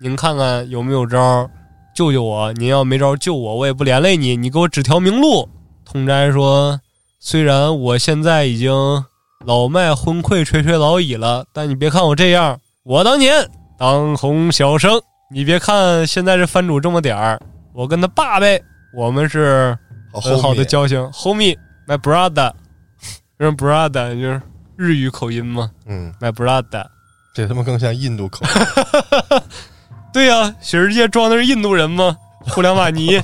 您看看有没有招儿救救我？您要没招儿救我，我也不连累你，你给我指条明路。”通斋说：“虽然我现在已经老迈昏聩、垂垂老矣了，但你别看我这样，我当年当红小生，你别看现在这番主这么点儿，我跟他爸呗，我们是。”很好的交情，homie my brother，就 是 brother 就是日语口音嘛嗯，，my brother。这他妈更像印度口音。对呀、雪世界装的是印度人吗？互联网尼。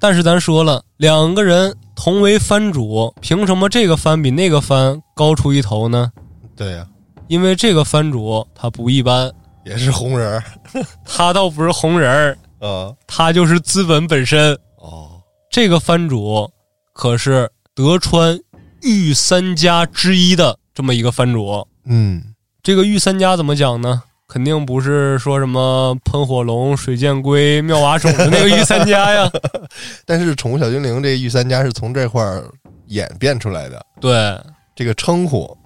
但是咱说了，两个人同为番主，凭什么这个番比那个番高出一头呢？对呀、因为这个番主他不一般，也是红人儿。他倒不是红人儿，啊，他就是资本本身。哦，这个番主可是德川御三家之一的这么一个番主。嗯，这个御三家怎么讲呢？肯定不是说什么喷火龙、水箭龟、妙蛙种的那个御三家呀。但是宠物小精灵这御三家是从这块儿演变出来的，对，这个称呼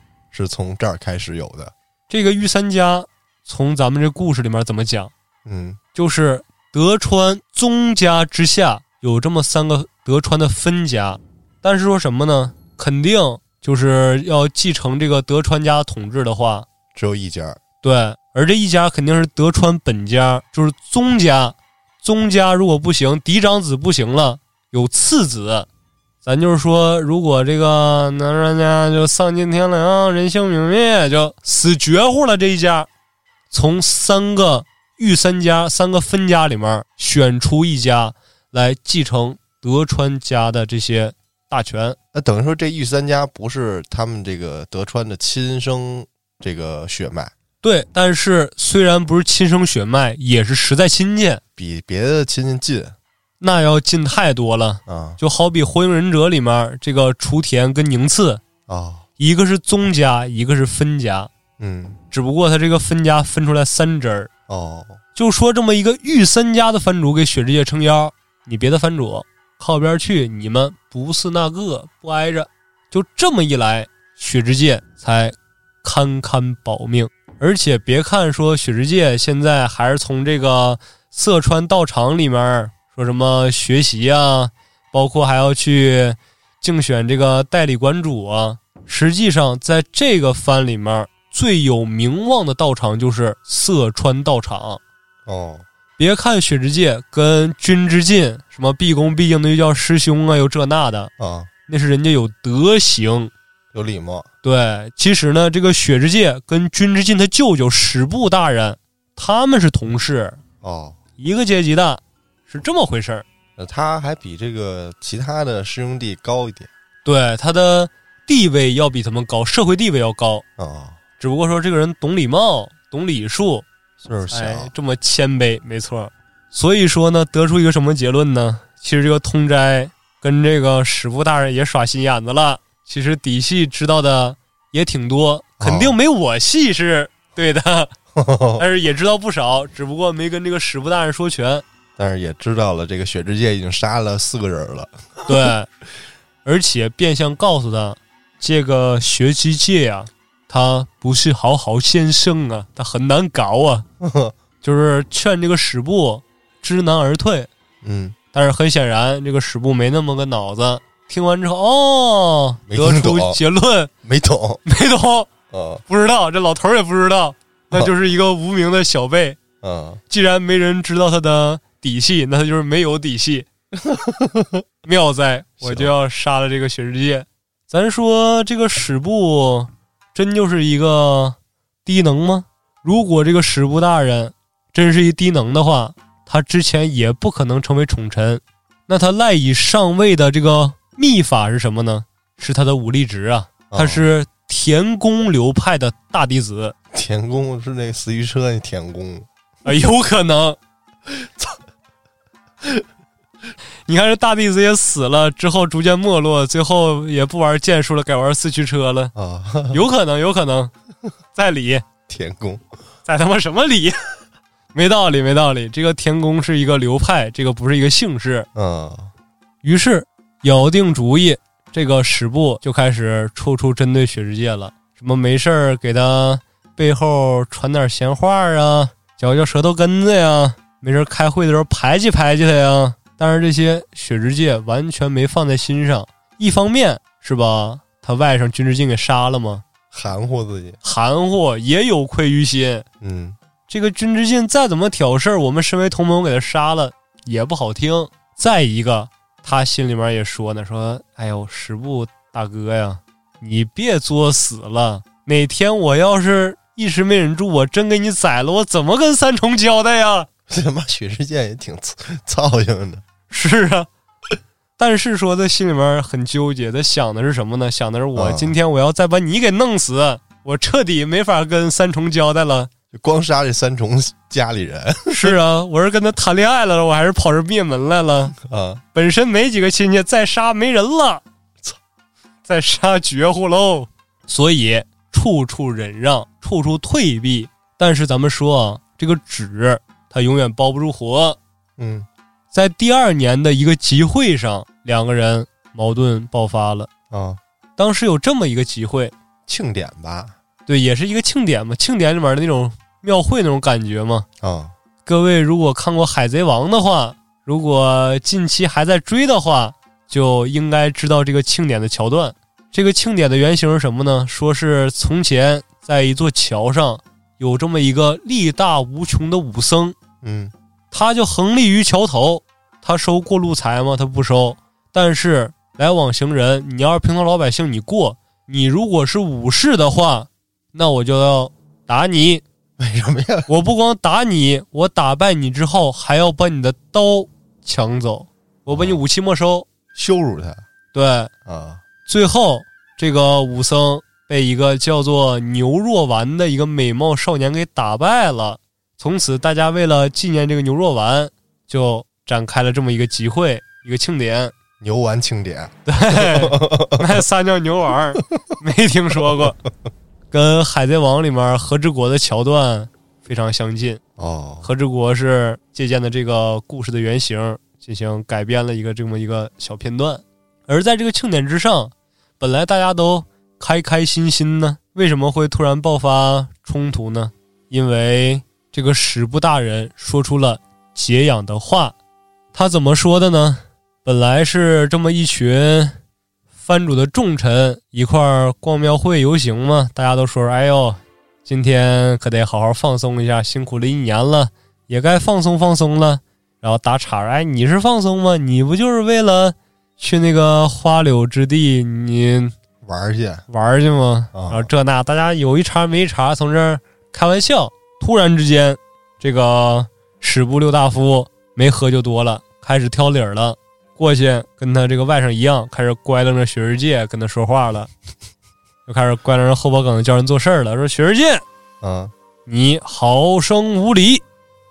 是从这儿开始有的。这个御三家从咱们这故事里面怎么讲？嗯，就是德川宗家之下有这么三个德川的分家，但是说什么呢？肯定就是要继承这个德川家统治的话，只有一家。对，而这一家肯定是德川本家，就是宗家。宗家如果不行，嫡长子不行了，有次子。咱就是说，如果这个南川家就丧尽天良，人性泯灭，就死绝户了。这一家，从三个御三家三个分家里面选出一家来继承德川家的这些大权。那等于说，这御三家不是他们这个德川的亲生这个血脉，对，但是虽然不是亲生血脉，也是实在亲戚，比别的亲戚近那要近太多了。啊就好比《火影忍者》里面这个雏田跟宁次，啊，一个是宗家，一个是分家，嗯只不过他这个分家分出来三支儿。哦，就说这么一个御三家的藩主给雪之介撑腰，你别的藩主靠边去，你们不是那个不挨着，就这么一来，雪之介才堪堪保命。而且别看说雪之介现在还是从这个色川道场里面说什么学习啊，包括还要去竞选这个代理馆主啊，实际上在这个番里面最有名望的道场就是色川道场。哦，别看雪之介跟君之进什么毕恭毕敬的又叫师兄啊，又这那的，啊，那是人家有德行。有礼貌，对，其实呢，这个雪之介跟君之进他舅舅史部大人，他们是同事，哦，一个阶级的，是这么回事儿。呃他还比这个其他的师兄弟高一点对，他的地位要比他们高，社会地位要高，啊，只不过说这个人懂礼貌，懂礼数，岁数小，哎，这么谦卑，没错。所以说呢，得出一个什么结论呢？其实这个通斋跟这个史部大人也耍心眼子了。其实底细知道的也挺多，肯定没我细是对的，但是也知道不少，只不过没跟这个史部大人说全。但是也知道了这个雪之介已经杀了四个人了，对，而且变相告诉他，这个雪之界呀、他不是好好先生啊，他很难搞啊，就是劝这个史部知难而退。嗯，但是很显然，这个史部没那么个脑子。听完之后，哦，没得出结论，没懂，没懂，啊不知道，这老头儿也不知道，那就是一个无名的小辈。啊，既然没人知道他的底细，那他就是没有底细。妙哉，我就要杀了这个雪世界。咱说这个史部真就是一个低能吗？如果这个史部大人真是一低能的话，他之前也不可能成为宠臣。那他赖以上位的这个秘法是什么呢？是他的武力值啊，他是田宫流派的大弟子。田宫是那个四驱车那田宫，啊，有可能。你看这大弟子也死了，之后逐渐没落，最后也不玩剑术了，改玩四驱车了，啊，有可能，有可能。在理，田宫，在他妈什么理？没道理，没道理。这个田宫是一个流派，这个不是一个姓氏。嗯，于是咬定主意，这个史部就开始处处针对雪之界了。什么没事儿给他背后传点闲话啊，嚼嚼舌头根子呀，没事儿开会的时候排挤排挤他呀。但是这些雪之介完全没放在心上。一方面是吧，他外甥君之敬给杀了吗？含糊自己，含糊也有愧于心。嗯，这个君之进再怎么挑事儿，我们身为同盟给他杀了也不好听。再一个，他心里面也说呢，说：“哎呦，十步大哥呀，你别作死了。哪天我要是一时没忍住，我真给你宰了，我怎么跟三重交代呀？”这他妈雪之剑也挺操操心的，是啊，但是说他心里面很纠结，他想的是什么呢？想的是我啊今天我要再把你给弄死，我彻底没法跟三重交代了。就光杀这三重家里人 是啊，我是跟他谈恋爱了，我还是跑这灭门来了？啊，本身没几个亲戚，再杀没人了，操，再杀绝户喽。所以处处忍让，处处退避。但是咱们说啊，这个纸它永远包不住火。嗯，在第二年的一个集会上，两个人矛盾爆发了。啊，当时有这么一个集会，庆典吧，对，也是一个庆典嘛，庆典里面的那种庙会那种感觉嘛。啊，各位如果看过《海贼王》的话，如果近期还在追的话，就应该知道这个庆典的桥段。这个庆典的原型是什么呢？说是从前在一座桥上有这么一个力大无穷的武僧，嗯，他就横立于桥头，他收过路财吗？他不收。但是来往行人，你要是平头老百姓，你过，你如果是武士的话，那我就要打你。为什么呀？我不光打你，我打败你之后，还要把你的刀抢走，我把你武器没收。羞辱他对，啊！最后这个武僧被一个叫做牛若丸的一个美貌少年给打败了。从此，大家为了纪念这个牛若丸，就展开了这么一个集会，一个庆典。牛丸庆典，对，那仨叫牛丸儿，没听说过，跟《海贼王》里面和之国的桥段非常相近。哦，和之国是借鉴的这个故事的原型进行改编了一个这么一个小片段。而在这个庆典之上，本来大家都开开心心呢，为什么会突然爆发冲突呢？因为这个史部大人说出了解痒的话，他怎么说的呢？本来是这么一群藩主的重臣一块儿逛庙会游行嘛，大家都说：“哎呦，今天可得好好放松一下，辛苦了一年了，也该放松放松了。”然后打岔：“哎，你是放松吗？你不就是为了去那个花柳之地你玩去玩去吗？”啊然后这那大家有一茬没一茬，从这儿开玩笑。突然之间，这个史部六大夫没喝就多了，开始挑理儿了。过去跟他这个外甥一样，开始乖楞着雪世界跟他说话了，就开始乖楞着后脖梗子叫人做事儿了，说雪世界啊，你好生无礼。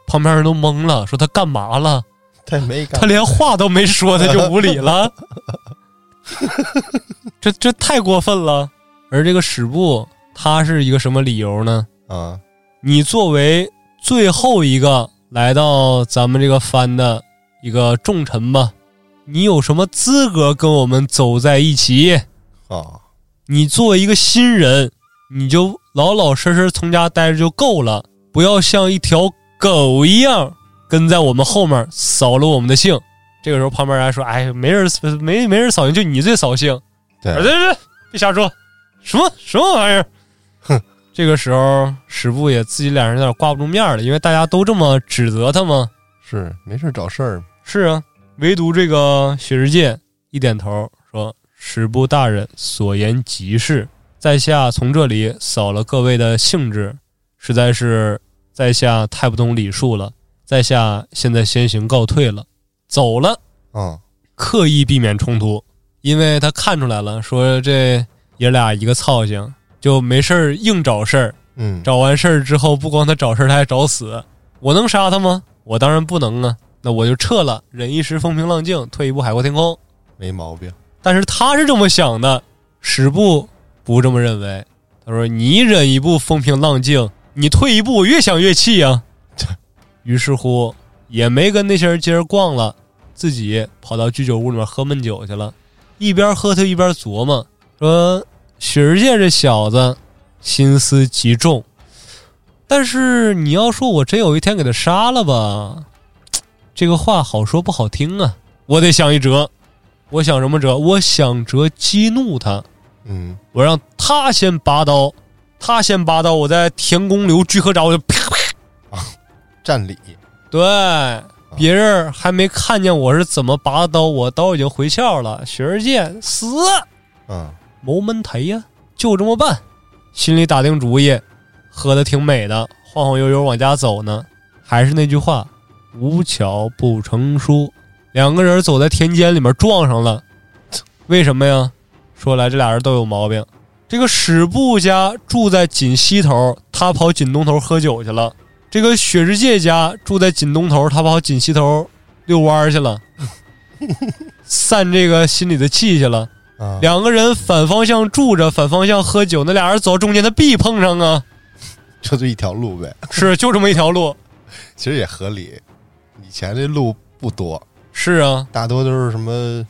旁边人都懵了，说他干嘛了？他没干他连话都没说，他就无礼了，这这太过分了。而这个史部，他是一个什么理由呢？啊，你作为最后一个来到咱们这个藩的一个重臣吧，你有什么资格跟我们走在一起？啊，你作为一个新人，你就老老实实从家待着就够了，不要像一条狗一样跟在我们后面扫了我们的兴。这个时候旁边人还说：“哎，没人没没人扫兴，就你最扫兴。”对哎，对对，别瞎说，什么什么玩意儿？哼！这个时候史部也自己脸上有点挂不住面了，因为大家都这么指责他嘛。是没事找事儿，是啊，唯独这个雪世界一点头说：“史部大人所言极是，在下从这里扫了各位的兴致，实在是在下太不懂礼数了，在下现在先行告退了，走了。”啊，刻意避免冲突，因为他看出来了，说这爷俩一个操性，就没事儿硬找事儿，嗯，找完事儿之后，不光他找事儿，他还找死。我能杀他吗？我当然不能啊，那我就撤了，忍一时风平浪静，退一步海阔天空。没毛病，但是他是这么想的，史部不这么认为。他说：“你忍一步风平浪静，你退一步，我越想越气呀、于是乎，也没跟那些人接着逛了，自己跑到居酒屋里面喝闷酒去了。一边喝他一边琢磨，说：“许世界这小子心思极重，但是你要说我真有一天给他杀了吧，这个话好说不好听啊。我得想一辙。我想什么辙？我想辙激怒他，嗯，我让他先拔刀，他先拔刀，我在田宫流聚合爪，我就啪啪啊。占理，对，别人还没看见我是怎么拔的刀，我刀已经回鞘了。雪儿剑死，嗯，谋门台呀，就这么办。心里打定主意，喝的挺美的，晃晃悠悠往家走呢。还是那句话，无巧不成书。两个人走在田间里面撞上了，为什么呀？说来这俩人都有毛病。这个史部家住在锦西头，他跑锦东头喝酒去了。这个雪之界家住在锦东头，他跑锦西头遛弯去了，散这个心里的气去了。啊，两个人反方向住着，反方向喝酒，那俩人走到中间，他必碰上啊！就这一条路呗，是，就这么一条路。其实也合理。以前这路不多，是啊，大多都是什么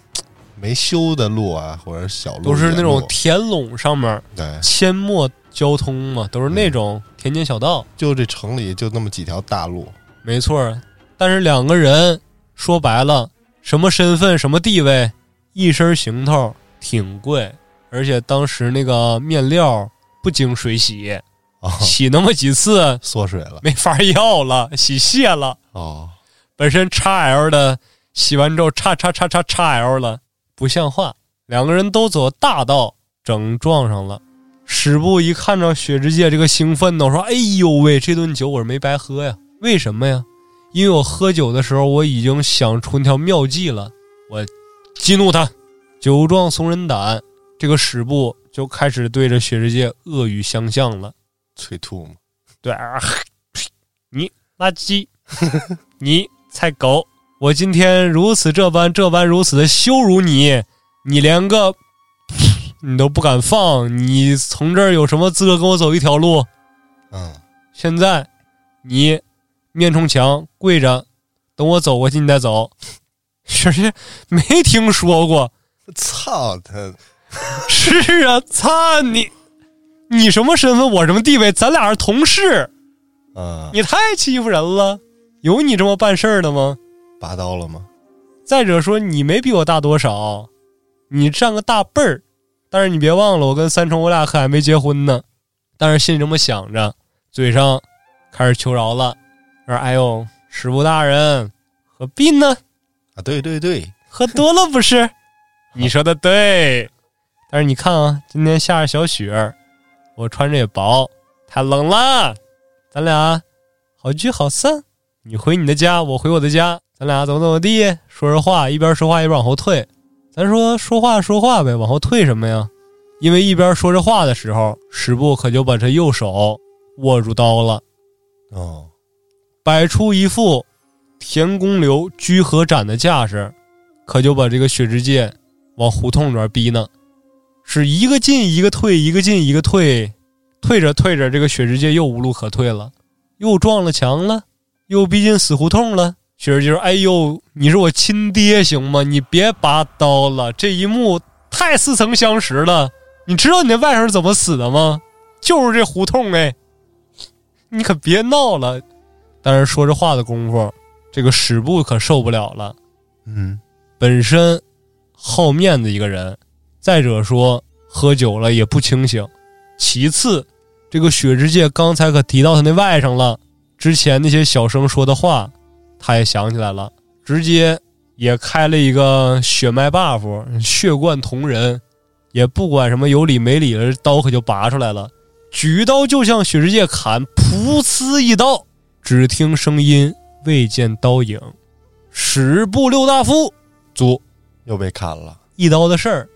没修的路啊，或者小路，都是那种田垄上面对，阡陌交通嘛，都是那种田间小道。就这城里就那么几条大路，没错，但是两个人说白了，什么身份、什么地位，一身行头挺贵，而且当时那个面料不经水洗，啊，洗那么几次 缩水了，没法要了，洗卸了。哦，本身 x L 的洗完之后叉叉叉叉叉 L 了，不像话。两个人都走大道，整撞上了。史部一看着雪之介这个兴奋呢，我说：“哎呦喂，这顿酒我是没白喝呀！为什么呀？因为我喝酒的时候我已经想出一条妙计了。我激怒他，酒壮怂人胆，这个史部就开始对着雪之介恶语相向了。催吐嘛，对啊，你垃圾，你菜狗！我今天如此这般这般如此的羞辱你，你连个你都不敢放，你从这儿有什么资格跟我走一条路？嗯，现在你面冲墙跪着，等我走过去你再走。是是没听说过，操他！是啊，操你！你什么身份？我什么地位？咱俩是同事，嗯，你太欺负人了！有你这么办事儿的吗？拔刀了吗？再者说，你没比我大多少，你占个大辈儿。但是你别忘了，我跟三重我俩可还没结婚呢。但是心里这么想着，嘴上开始求饶了，说：“哎呦，师傅大人，何必呢？啊，对对对，喝多了不是？你说的对。但是你看啊，今天下着小雪，我穿着也薄，太冷了。咱俩好聚好散，你回你的家，我回我的家，咱俩怎么怎么地，说着话，一边说话一边往后退。咱说说话说话呗，往后退什么呀？因为一边说着话的时候，史部可就把这右手握住刀了，哦，摆出一副田公刘居合斩的架势，可就把这个雪之介往胡同里边逼呢，是一个进一个退，一个进一个退，退着退着，这个雪之介又无路可退了，又撞了墙了，又逼进死胡同了。雪儿就说：“哎呦，你是我亲爹行吗？你别拔刀了，这一幕太似曾相识了。你知道你那外甥是怎么死的吗？就是这胡同哎，你可别闹了。”但是说这话的功夫，这个史部可受不了了。嗯，本身好面子一个人，再者说喝酒了也不清醒。其次，这个雪之介刚才可提到他那外甥了，之前那些小声说的话，他也想起来了，直接也开了一个血脉 buff，血贯同人，也不管什么有理没理了，刀可就拔出来了，举刀就向雪世界砍，噗呲一刀。只听声音，未见刀影。十步六大夫卒又被砍了。一刀的事儿，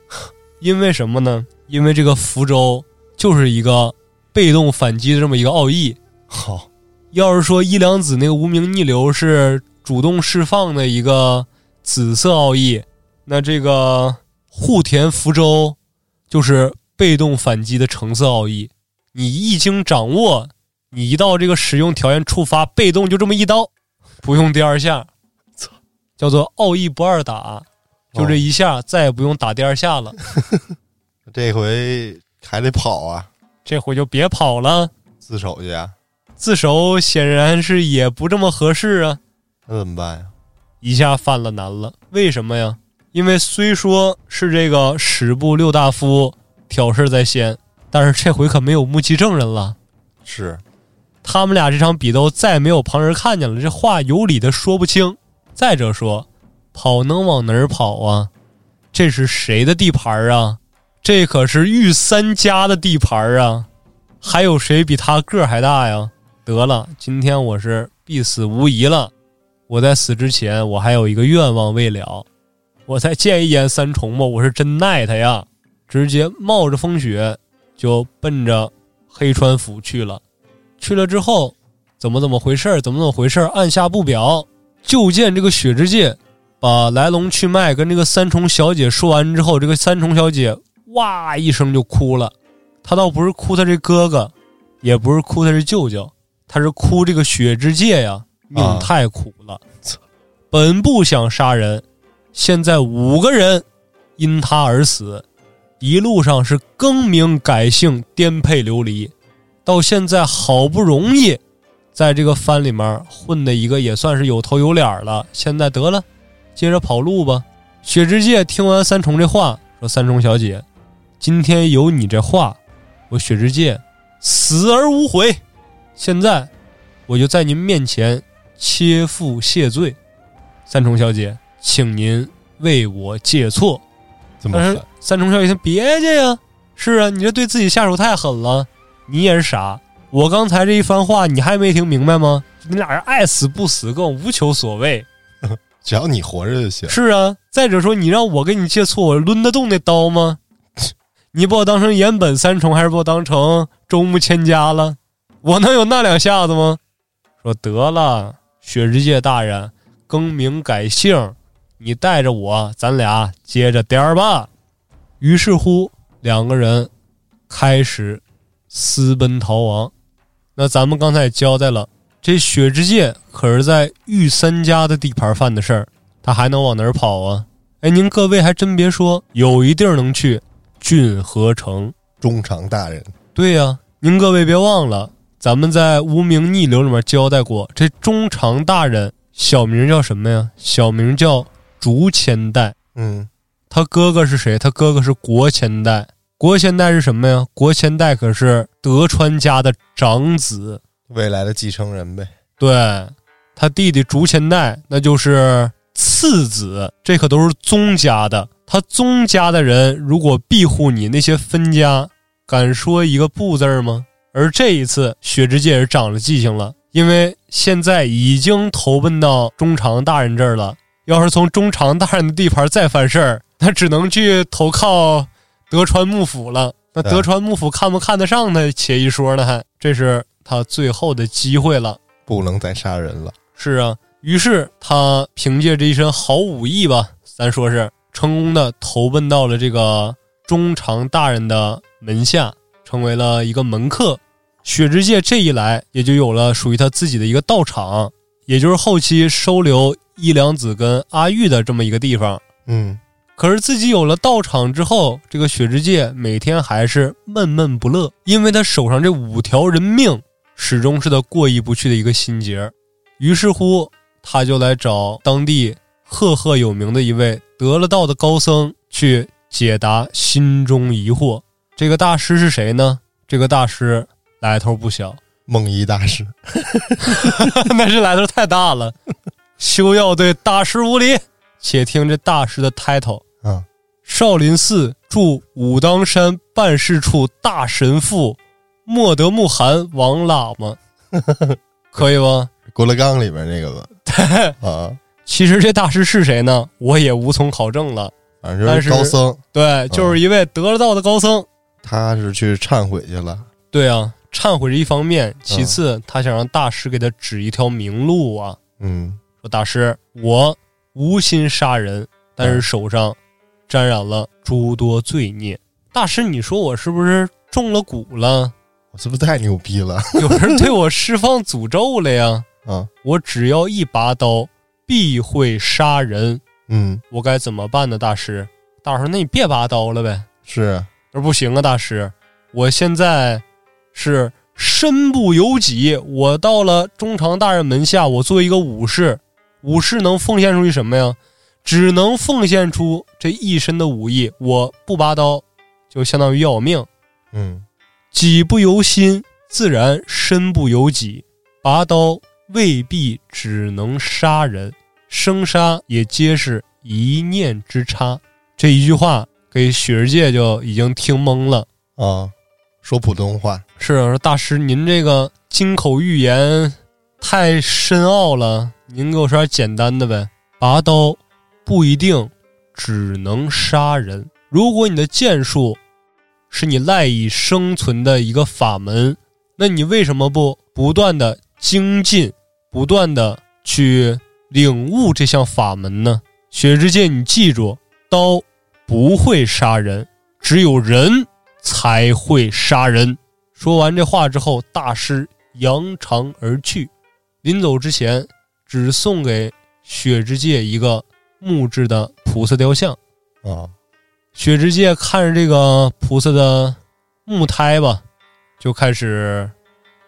因为什么呢？因为这个福州就是一个被动反击的这么一个奥义。好，要是说伊良子那个无名逆流是主动释放的一个紫色奥义，那这个户田福州就是被动反击的橙色奥义。你一经掌握，你一到这个使用条件触发，被动就这么一刀，不用第二下，叫做奥义不二打，就这一下，再也不用打第二下了。这回还得跑啊，这回就别跑了，自首去啊，自首显然是也不这么合适啊。那怎么办呀？一下犯了难了，为什么呀？因为虽说是这个史部六大夫挑事在先，但是这回可没有目击证人了。是，他们俩这场比斗再没有旁人看见了，这话有理的说不清。再者说，跑能往哪儿跑啊？这是谁的地盘啊？这可是御三家的地盘啊！还有谁比他个儿还大呀？得了，今天我是必死无疑了。我在死之前，我还有一个愿望未了，我再见一眼三重吧。我是真耐他呀！直接冒着风雪就奔着黑川府去了。去了之后，怎么怎么回事？怎么怎么回事？按下不表。就见这个雪之介把来龙去脉跟这个三重小姐说完之后，这个三重小姐哇一声就哭了。她倒不是哭她这哥哥，也不是哭她这舅舅，她是哭这个雪之介呀，命太苦了。本不想杀人，现在五个人因他而死，一路上是更名改姓，颠沛流离，到现在好不容易。在这个番里面混的一个也算是有头有脸了，现在得了，接着跑路吧。雪之介听完三重这话，说：“三重小姐，今天有你这话，我雪之介死而无悔。现在我就在您面前切腹谢罪，三重小姐，请您为我借错。”怎么狠，三重小姐，别介呀！是啊，你这对自己下手太狠了。你也是傻，我刚才这一番话你还没听明白吗？你俩人爱死不死，更无求所谓。只要你活着就行。是啊，再者说，你让我给你借错，我抡得动那刀吗？你把我当成岩本三重，还是把我当成周木千家了？我能有那两下子吗？说得了，雪之界大人，更名改姓，你带着我，咱俩接着颠儿吧。于是乎，两个人开始私奔逃亡。那咱们刚才也交代了，这雪之界可是在御三家的地盘犯的事儿，他还能往哪儿跑啊？哎，您各位还真别说，有一地儿能去，郡河城。中长大人，对呀、您各位别忘了，咱们在《无名逆流》里面交代过，这中长大人小名叫什么呀？小名叫竹千代。嗯，他哥哥是谁？他哥哥是国千代。国千代是什么呀？国千代可是德川家的长子。未来的继承人呗。对他弟弟竹千代，那就是次子，这可都是宗家的。他宗家的人如果庇护你那些分家，敢说一个不字吗？而这一次，雪之介也是长了记性了，因为现在已经投奔到中长大人这儿了。要是从中长大人的地盘再犯事儿，那只能去投靠德川幕府了。那德川幕府看不看得上他，且一说呢，还这是他最后的机会了。不能再杀人了。是啊，于是他凭借这一身好武艺吧，咱说是成功的投奔到了这个中长大人的门下，成为了一个门客。雪之介这一来，也就有了属于他自己的一个道场，也就是后期收留伊良子跟阿玉的这么一个地方。嗯，可是自己有了道场之后，这个雪之介每天还是闷闷不乐，因为他手上这五条人命始终是他过意不去的一个心结。于是乎，他就来找当地赫赫有名的一位得了道的高僧去解答心中疑惑。这个大师是谁呢？这个大师来头不小，梦一大师。那是来头太大了。休要对大师无礼！且听这大师的 title。啊，少林寺驻武当山办事处大神父莫德穆罕王喇嘛，可以吗？郭德纲里边那个吧。啊，其实这大师是谁呢？我也无从考证了。反正是高僧，对，就是一位得了道的高僧。他是去忏悔去了。对啊，忏悔是一方面，其次他想让大师给他指一条明路啊。嗯，说大师，我无心杀人，但是手上沾染了诸多罪孽。大师，你说我是不是中了蛊了？我是不是太牛逼了？有人对我释放诅咒了呀！啊，我只要一拔刀，必会杀人。嗯，我该怎么办呢？大师，大师说：“那你别拔刀了呗。是，”而不行啊，大师，我现在是身不由己，我到了中长大人门下，我作为一个武士，武士能奉献出去什么呀？只能奉献出这一身的武艺。我不拔刀，就相当于要我命。嗯，己不由心，自然身不由己。拔刀未必只能杀人，生杀也皆是一念之差。这一句话给雪世界就已经听懵了。啊，说普通话。是啊，说大师，您这个金口玉言太深奥了，您给我说点简单的呗。拔刀不一定只能杀人，如果你的剑术是你赖以生存的一个法门，那你为什么不不断的精进，不断的去领悟这项法门呢？雪之界，你记住，刀不会杀人，只有人才会杀人。说完这话之后，大师扬长而去。临走之前，只送给雪之界一个木质的菩萨雕像。啊，雪之界看着这个菩萨的木胎吧，就开始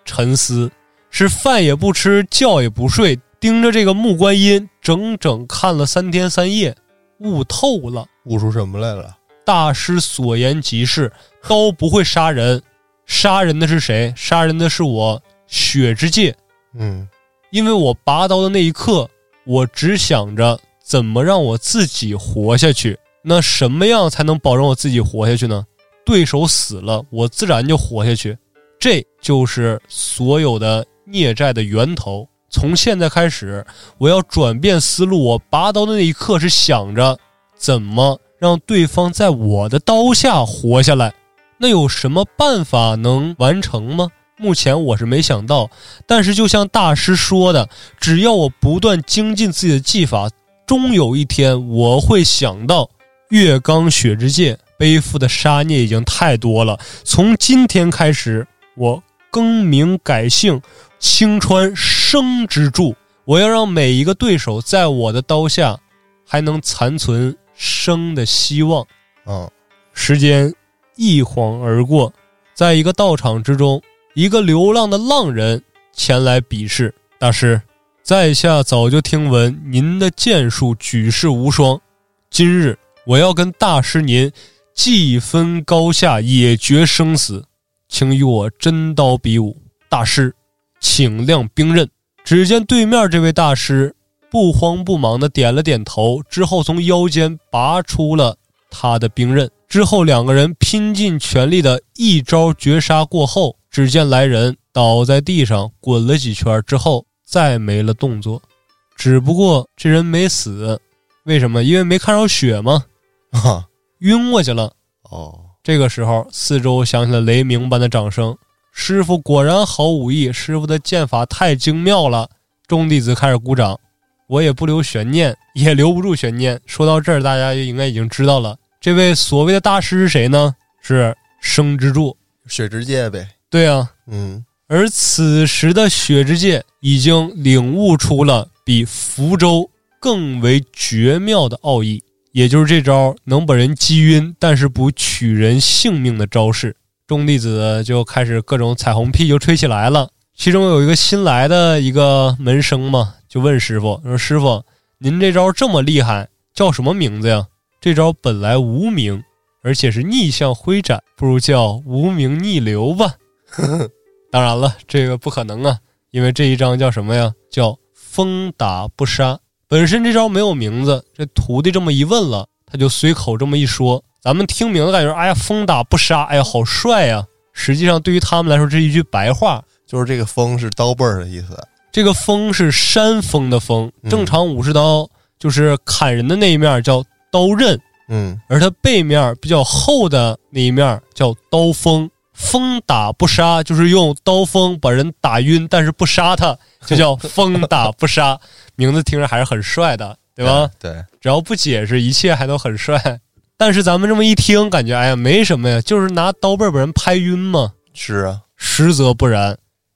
沉思，是饭也不吃，觉也不睡，盯着这个木观音，整整看了三天三夜，悟透了。悟出什么来了？大师所言极是，刀不会杀人，杀人的是谁？杀人的是我血之界，嗯，因为我拔刀的那一刻，我只想着怎么让我自己活下去。那什么样才能保证我自己活下去呢？对手死了，我自然就活下去。这就是所有的孽债的源头。从现在开始，我要转变思路。我拔刀的那一刻是想着怎么让对方在我的刀下活下来。那有什么办法能完成吗？目前我是没想到。但是就像大师说的，只要我不断精进自己的技法，终有一天我会想到月刚雪之界背负的杀孽已经太多了。从今天开始，我更名改姓。青川生之助，我要让每一个对手在我的刀下还能残存生的希望。啊，时间一晃而过，在一个道场之中，一个流浪的浪人前来比试。大师，在下早就听闻您的剑术举世无双，今日我要跟大师您既分高下，也决生死，请与我真刀比武。大师。请亮兵刃。只见对面这位大师不慌不忙的点了点头，之后从腰间拔出了他的兵刃。之后两个人拼尽全力的一招绝杀过后，只见来人倒在地上滚了几圈之后再没了动作。只不过这人没死，为什么？因为没看着血吗？啊，晕过去了。哦，这个时候四周响起了雷鸣般的掌声。师傅果然好武艺，师傅的剑法太精妙了。众弟子开始鼓掌，我也不留悬念，也留不住悬念。说到这儿，大家就应该已经知道了，这位所谓的大师是谁呢？是生之助，雪之界呗。对啊，嗯。而此时的雪之界已经领悟出了比福州更为绝妙的奥义，也就是这招能把人击晕，但是不取人性命的招式。众弟子就开始各种彩虹屁就吹起来了。其中有一个新来的一个门生嘛，就问师傅说：“师傅，您这招这么厉害，叫什么名字呀？”这招本来无名，而且是逆向挥斩，不如叫无名逆流吧。当然了，这个不可能啊，因为这一招叫什么呀？叫风打不杀。本身这招没有名字，这徒弟这么一问了，他就随口这么一说。咱们听名字感觉，哎呀，风打不杀，哎呀，好帅呀！实际上，对于他们来说，这一句白话，就是这个“风”是刀背儿的意思。这个“风”是山峰的“峰”，正常武士刀就是砍人的那一面叫刀刃，嗯，而它背面比较厚的那一面叫刀锋。风打不杀，就是用刀锋把人打晕，但是不杀他，就叫 风打不杀。名字听着还是很帅的，对吧？对，只要不解释，一切还都很帅。但是咱们这么一听，感觉哎呀，没什么呀，就是拿刀背把人拍晕嘛。是啊，实则不然。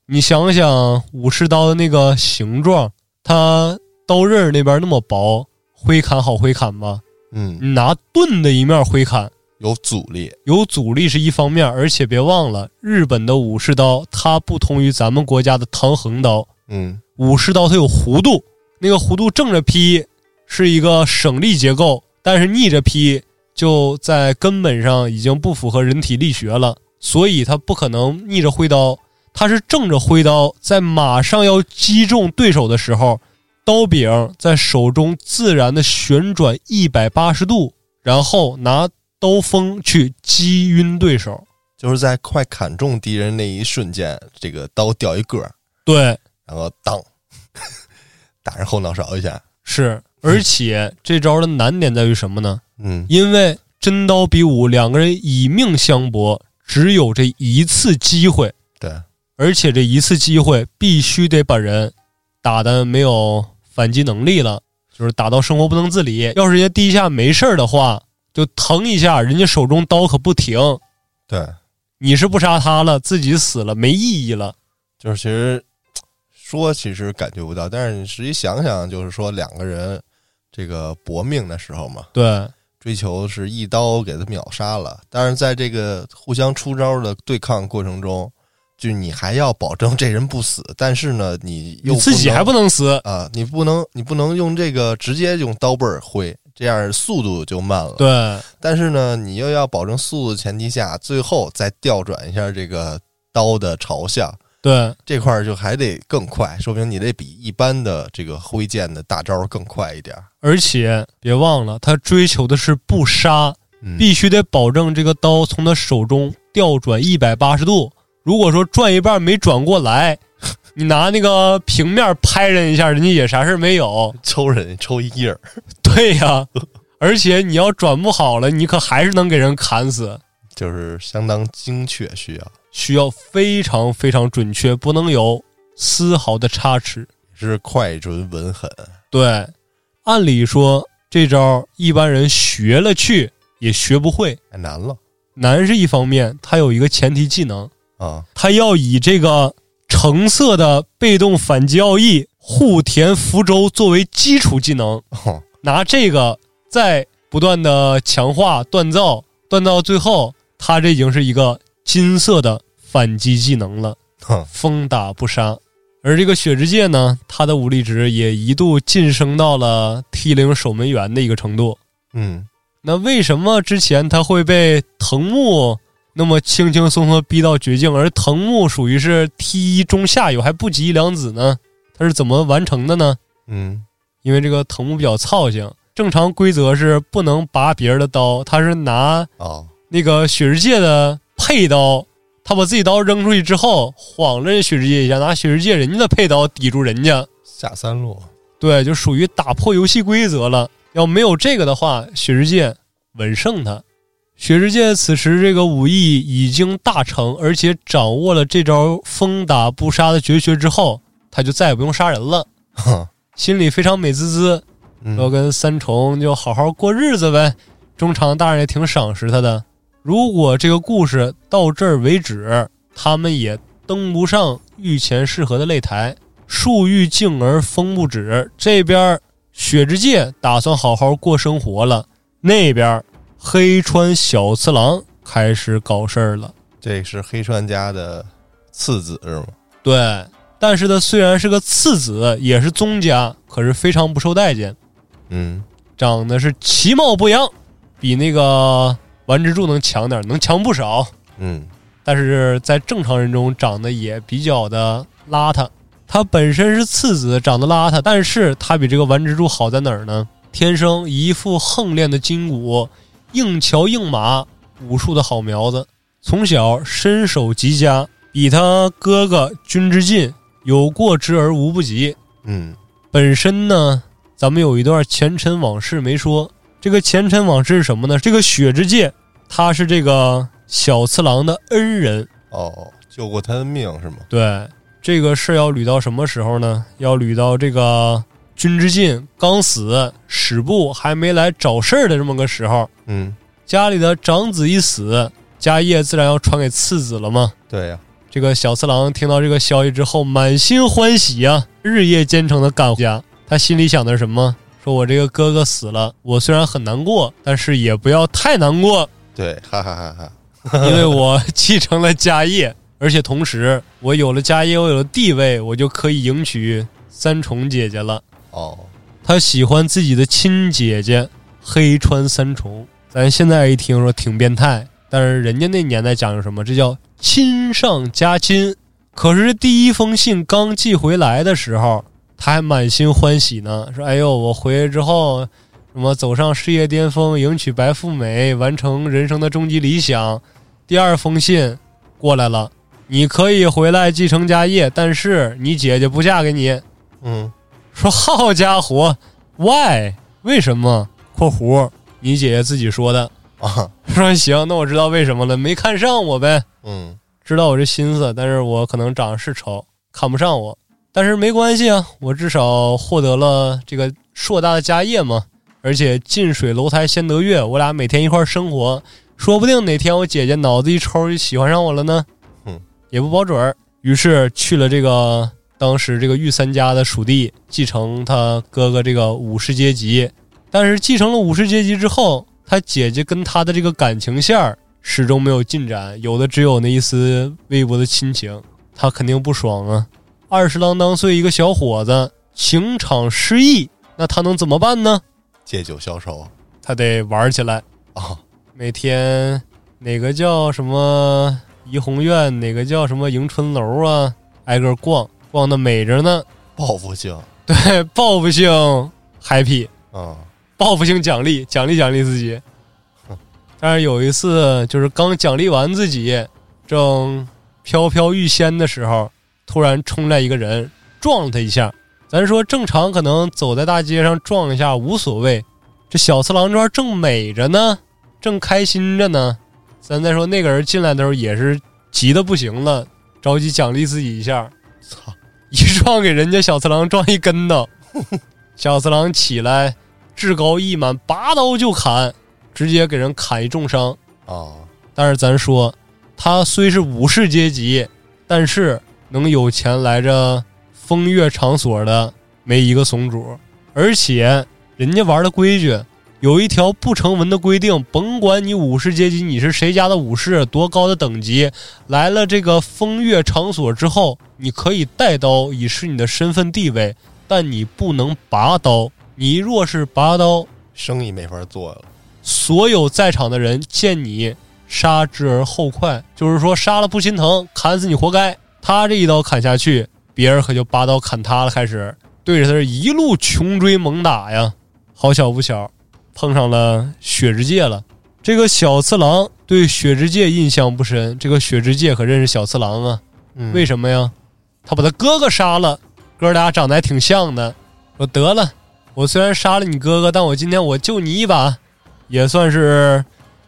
你想想武士刀的那个形状，它刀刃那边那么薄，挥砍好挥砍吗？嗯，你拿钝的一面挥砍，有阻力，有阻力是一方面，而且别忘了，日本的武士刀它不同于咱们国家的唐横刀。嗯，武士刀它有弧度，那个弧度正着劈是一个省力结构，但是逆着劈。就在根本上已经不符合人体力学了，所以它不可能逆着挥刀，他是正着挥刀，在马上要击中对手的时候，刀柄在手中自然的旋转一百八十度，然后拿刀锋去击晕对手，就是在快砍中敌人那一瞬间，这个刀掉一个，对，然后当 打人后脑勺一下，是，而且这招的难点在于什么呢？嗯，因为真刀比武，两个人以命相搏，只有这一次机会。对，而且这一次机会必须得把人打的没有反击能力了，就是打到生活不能自理。要是人家第一下没事儿的话，就疼一下，人家手中刀可不停。对，你是不杀他了，自己死了，没意义了。就是其实说其实感觉不到，但是你实际想想，就是说两个人这个搏命的时候嘛，对。追求是一刀给他秒杀了，但是在这个互相出招的对抗过程中，就你还要保证这人不死，但是呢，你又自己还不能死啊，你不能你不能用这个直接用刀背儿挥，这样速度就慢了。对，但是呢，你又要保证速度的前提下，最后再调转一下这个刀的朝向。对这块儿就还得更快，说明你得比一般的这个挥剑的大招更快一点。而且别忘了，他追求的是不杀，嗯必须得保证这个刀从他手中调转一百八十度。如果说转一半没转过来，你拿那个平面拍人一下，人家也啥事儿没有。抽人抽一印儿，对呀，而且你要转不好了，你可还是能给人砍死。就是相当精确，需要需要非常非常准确，不能有丝毫的差池。是快准稳狠。对，按理说这招一般人学了去也学不会，太难了难是一方面，它有一个前提技能，啊！他要以这个橙色的被动反击奥义护田福州作为基础技能，哦，拿这个再不断的强化锻造，锻到最后，他这已经是一个金色的反击技能了。哼，风打不杀。而这个雪之介呢，他的武力值也一度晋升到了 T 零守门员的一个程度。嗯，那为什么之前他会被藤木那么轻轻松松逼到绝境，而藤木属于是 T 一中下游，还不及一良子呢？他是怎么完成的呢？嗯，因为这个藤木比较操性，正常规则是不能拔别人的刀，他是拿哦，那个雪之界的配刀，他把自己刀扔出去之后，晃了人雪之界一下，拿雪之界人家的配刀抵住人家，下三路，对，就属于打破游戏规则了。要没有这个的话，雪之界稳胜他。雪之界此时这个武艺已经大成，而且掌握了这招风打不杀的绝学之后，他就再也不用杀人了，哼，心里非常美滋滋，要嗯，跟三重就好好过日子呗。中长大人也挺赏识他的。如果这个故事到这儿为止，他们也登不上御前适合的擂台，树欲静而风不止。这边雪之界打算好好过生活了，那边黑川小次郎开始搞事儿了。这是黑川家的次子是吗？对，但是他虽然是个次子，也是宗家，可是非常不受待见。嗯，长得是其貌不扬，比那个丸之助能强点儿，能强不少。嗯，但是在正常人中长得也比较的邋遢。他本身是次子，长得邋遢，但是他比这个丸之助好在哪儿呢？天生一副横练的筋骨，硬桥硬马，武术的好苗子。从小身手极佳，比他哥哥君之进有过之而无不及。嗯，本身呢，咱们有一段前尘往事没说。这个前尘往事是什么呢？这个雪之介，他是这个小次郎的恩人。哦，救过他的命是吗？对，这个事要捋到什么时候呢？要捋到这个君之进刚死，史部还没来找事儿的这么个时候，嗯，家里的长子一死，家业自然要传给次子了嘛。对呀、这个小次郎听到这个消息之后，满心欢喜呀、日夜兼程的赶回家。他心里想的是什么？说我这个哥哥死了，我虽然很难过，但是也不要太难过，对，哈哈哈哈，因为我继承了家业，而且同时我有了家业，我有了地位，我就可以迎娶三重姐姐了。哦，他喜欢自己的亲姐姐黑川三重，咱现在一听说挺变态，但是人家那年代讲究什么？这叫亲上加亲。可是第一封信刚寄回来的时候，他还满心欢喜呢，说：“哎呦，我回来之后，什么走上事业巅峰，迎娶白富美，完成人生的终极理想。”第二封信过来了，你可以回来继承家业，但是你姐姐不嫁给你。嗯，说好家伙，why？为什么？（括弧你姐姐自己说的。啊，）说行，那我知道为什么了，没看上我呗，嗯，知道我这心思，但是我可能长得是丑，看不上我，但是没关系啊，我至少获得了这个硕大的家业嘛，而且近水楼台先得月，我俩每天一块儿生活，说不定哪天我姐姐脑子一抽就喜欢上我了呢，嗯，也不保准儿。于是去了这个当时这个御三家的属地，继承他哥哥这个武士阶级。但是继承了武士阶级之后，他姐姐跟他的这个感情线儿始终没有进展，有的只有那一丝微薄的亲情，他肯定不爽啊。二十郎当岁一个小伙子，情场失意，那他能怎么办呢？借酒消愁他得玩起来，啊，每天哪个叫什么怡红院，哪个叫什么迎春楼啊，挨个逛，逛的美着呢。报复性 对，报复性 happy，啊，报复性奖励，奖励奖励自己。但是有一次，就是刚奖励完自己，正飘飘欲仙的时候，突然冲来一个人，撞了他一下。咱说正常可能走在大街上撞一下无所谓，这小次郎这儿正美着呢，正开心着呢。咱再说那个人进来的时候也是急的不行了，着急奖励自己一下，操！一撞给人家小次郎撞一跟头，小次郎起来志高意满，拔刀就砍，直接给人砍一重伤。啊，但是咱说，他虽是武士阶级，但是能有钱来这风月场所的没一个怂主，而且人家玩的规矩有一条不成文的规定，甭管你武士阶级，你是谁家的武士，多高的等级，来了这个风月场所之后，你可以带刀以示你的身份地位，但你不能拔刀。你若是拔刀，生意没法做了。所有在场的人见你杀之而后快，就是说杀了不心疼，砍死你活该。他这一刀砍下去，别人可就拔刀砍他了，开始对着他是一路穷追猛打呀。好巧不巧，碰上了雪之介了。这个小次郎对雪之介印象不深，这个雪之介可认识小次郎啊？嗯为什么呀？他把他哥哥杀了，哥俩长得还挺像的。我得了，我虽然杀了你哥哥，但我今天我救你一把，也算是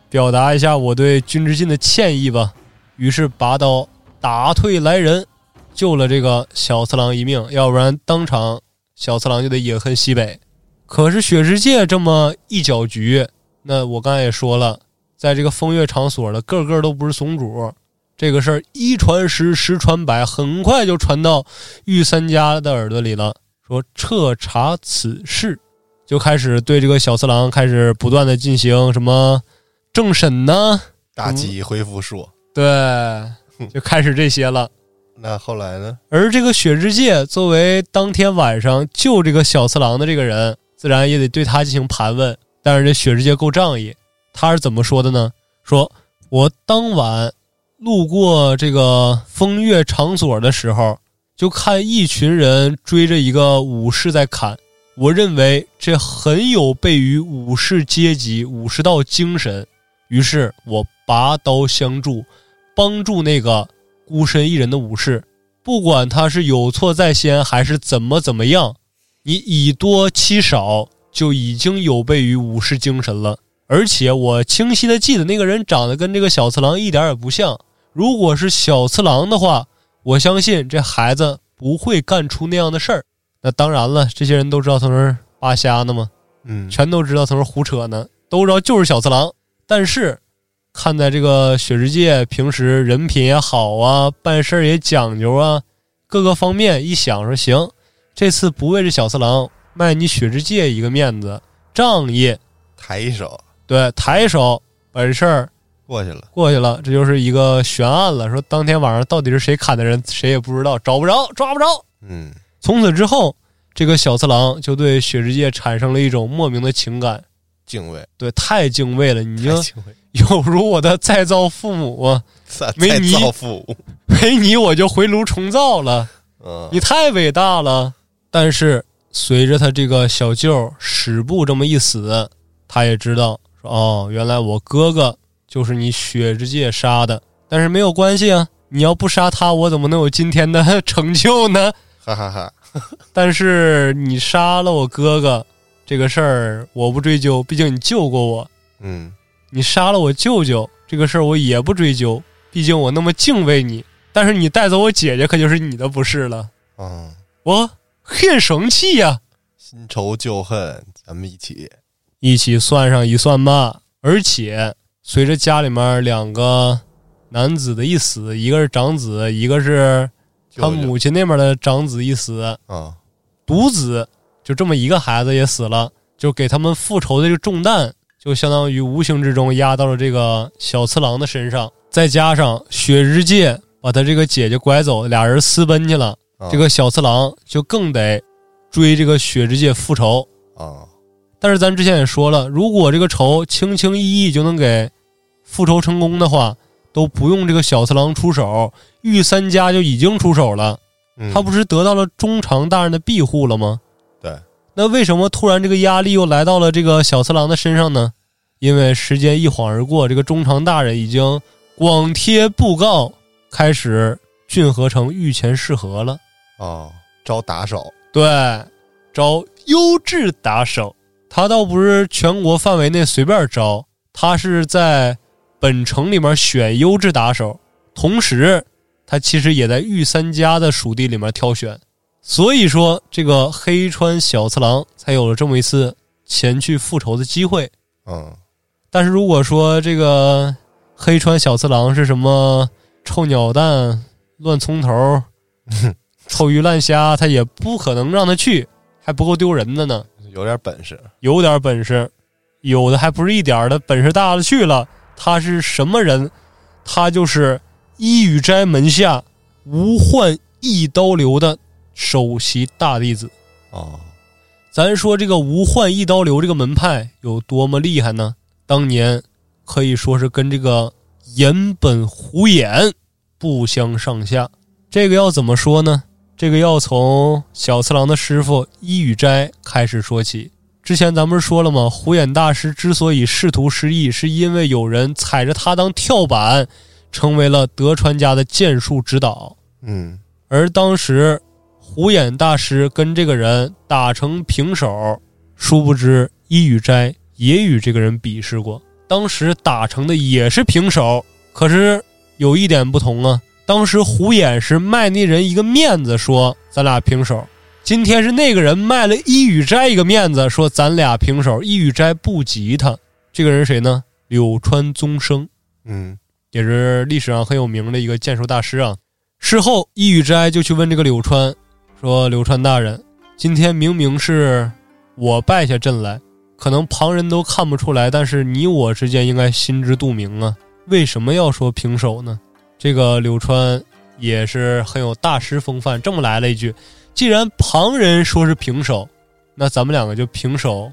表达一下我对君之进的歉意吧。于是拔刀打退来人，救了这个小次郎一命，要不然当场小次郎就得饮恨西北。可是雪之界这么一搅局，那我刚才也说了，在这个风月场所的个个都不是怂主。这个事儿一传十，十传百，很快就传到御三家的耳朵里了。说彻查此事，就开始对这个小次郎开始不断的进行什么政审呢？大吉恢复术。对，就开始这些了。那后来呢？而这个雪之介作为当天晚上救这个小次郎的这个人，自然也得对他进行盘问。但是这雪之介够仗义，他是怎么说的呢？说我当晚路过这个风月场所的时候，就看一群人追着一个武士在砍。我认为这很有悖于武士阶级、武士道精神，于是我拔刀相助，帮助那个孤身一人的武士。不管他是有错在先，还是怎么怎么样，你以多欺少就已经有悖于武士精神了。而且我清晰的记得那个人长得跟这个小次郎一点也不像。如果是小次郎的话，我相信这孩子不会干出那样的事儿。那当然了，这些人都知道他是扒瞎呢嘛，嗯，全都知道他是胡扯呢，都知道就是小次郎。但是看在这个雪世界平时人品也好啊，办事儿也讲究啊，各个方面一想说行，这次不为这小次郎卖你雪之介一个面子，仗义，抬一手对，抬手把这事儿过去了。过去了，这就是一个悬案了。说当天晚上到底是谁砍的人，谁也不知道，找不着，抓不着。嗯，从此之后，这个小次郎就对雪之介产生了一种莫名的情感，敬畏，对，太敬畏了，你就有如我的再造父母没你。没你我就回炉重造了，嗯，你太伟大了。但是随着他这个小舅史部这么一死，他也知道说哦，原来我哥哥就是你雪之介杀的，但是没有关系啊，你要不杀他，我怎么能有今天的 成就呢？哈哈哈。但是你杀了我哥哥这个事儿，我不追究，毕竟你救过我。嗯，你杀了我舅舅这个事儿，我也不追究，毕竟我那么敬畏你。但是你带走我姐姐，可就是你的不是了，嗯，我很生气呀、新仇旧恨，咱们一起。一起算上一算吧。而且随着家里面两个男子的一死，一个是长子，一个是他母亲那边的长子一死，啊，独子就这么一个孩子也死了，就给他们复仇的这个重担，就相当于无形之中压到了这个小次郎的身上。再加上雪之介把他这个姐姐拐走，俩人私奔去了，啊这个小次郎就更得追这个雪之介复仇。啊，但是咱之前也说了，如果这个仇轻轻易易就能给复仇成功的话，都不用这个小次郎出手，御三家就已经出手了。嗯他不是得到了中长大人的庇护了吗？对，那为什么突然这个压力又来到了这个小次郎的身上呢？因为时间一晃而过，这个中长大人已经广贴布告，开始浚河城御前试河了。哦，招打手，对，招优质打手。他倒不是全国范围内随便招，他是在本城里面选优质打手，同时他其实也在御三家的属地里面挑选。所以说，这个黑川小次郎才有了这么一次前去复仇的机会。嗯，但是如果说这个黑川小次郎是什么臭鸟蛋、乱葱头、臭鱼烂虾，他也不可能让他去，还不够丢人的呢。有点本事，有点本事，有的还不是一点儿的本事大了去了。他是什么人？他就是伊予斋门下无患一刀流的首席大弟子。哦，咱说这个无患一刀流这个门派有多么厉害呢？当年可以说是跟这个岩本虎眼不相上下。这个要怎么说呢？这个要从小次郎的师傅伊予斋开始说起。之前咱们不是说了吗？虎眼大师之所以仕途失意，是因为有人踩着他当跳板，成为了德川家的剑术指导。嗯，而当时虎眼大师跟这个人打成平手，殊不知伊予斋也与这个人比试过，当时打成的也是平手。可是有一点不同啊。当时虎眼是卖那人一个面子，说咱俩平手。今天是那个人卖了伊予斋一个面子，说咱俩平手。伊予斋不及他，这个人谁呢？柳川宗生，嗯，也是历史上很有名的一个剑术大师啊。事后，伊予斋就去问这个柳川，说：“柳川大人，今天明明是我败下阵来，可能旁人都看不出来，但是你我之间应该心知肚明啊，为什么要说平手呢？”这个柳川也是很有大师风范，这么来了一句：“既然旁人说是平手，那咱们两个就平手，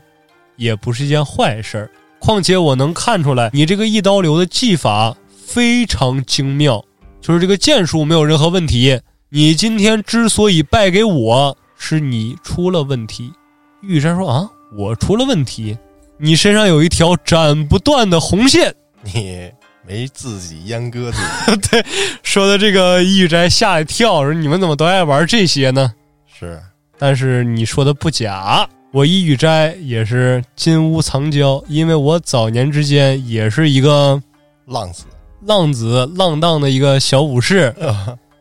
也不是一件坏事儿。况且我能看出来，你这个一刀流的技法非常精妙，就是这个剑术没有任何问题。你今天之所以败给我，是你出了问题。”玉山说：“啊，我出了问题？你身上有一条斩不断的红线。”你。没自己阉割自己，对，说的这个易宇斋吓一跳，说你们怎么都爱玩这些呢？是，但是你说的不假，我一宇斋也是金屋藏娇，因为我早年之间也是一个浪子，浪子浪荡的一个小武士，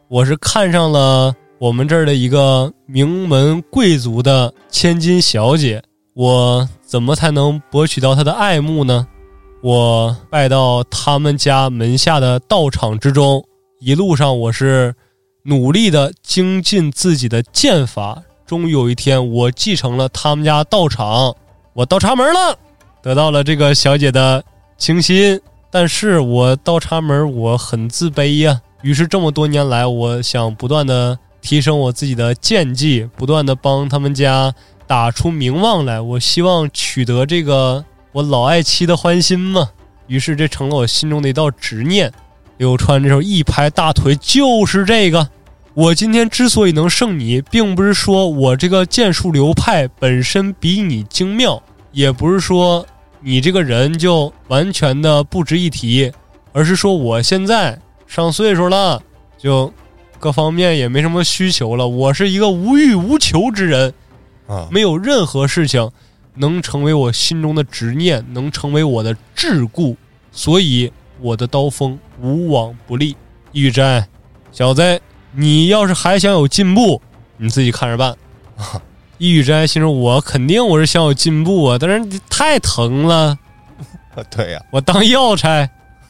我是看上了我们这儿的一个名门贵族的千金小姐，我怎么才能博取到她的爱慕呢？我拜到他们家门下的道场之中，一路上我是努力的精进自己的剑法。终于有一天，我继承了他们家道场，我倒插门了，得到了这个小姐的倾心。但是我倒插门，我很自卑呀。于是这么多年来，我想不断的提升我自己的剑技，不断的帮他们家打出名望来。我希望取得这个。我老爱妻的欢心嘛，于是这成了我心中的一道执念。柳川这时候一拍大腿，就是这个。我今天之所以能胜你，并不是说我这个剑术流派本身比你精妙，也不是说你这个人就完全的不值一提，而是说我现在上岁数了，就各方面也没什么需求了。我是一个无欲无求之人，啊，没有任何事情。能成为我心中的执念，能成为我的桎梏，所以我的刀锋无往不利。玉斋，小子，你要是还想有进步，你自己看着办。啊 玉斋心说：“我肯定我是想有进步啊，但是太疼了。对呀，我当药材，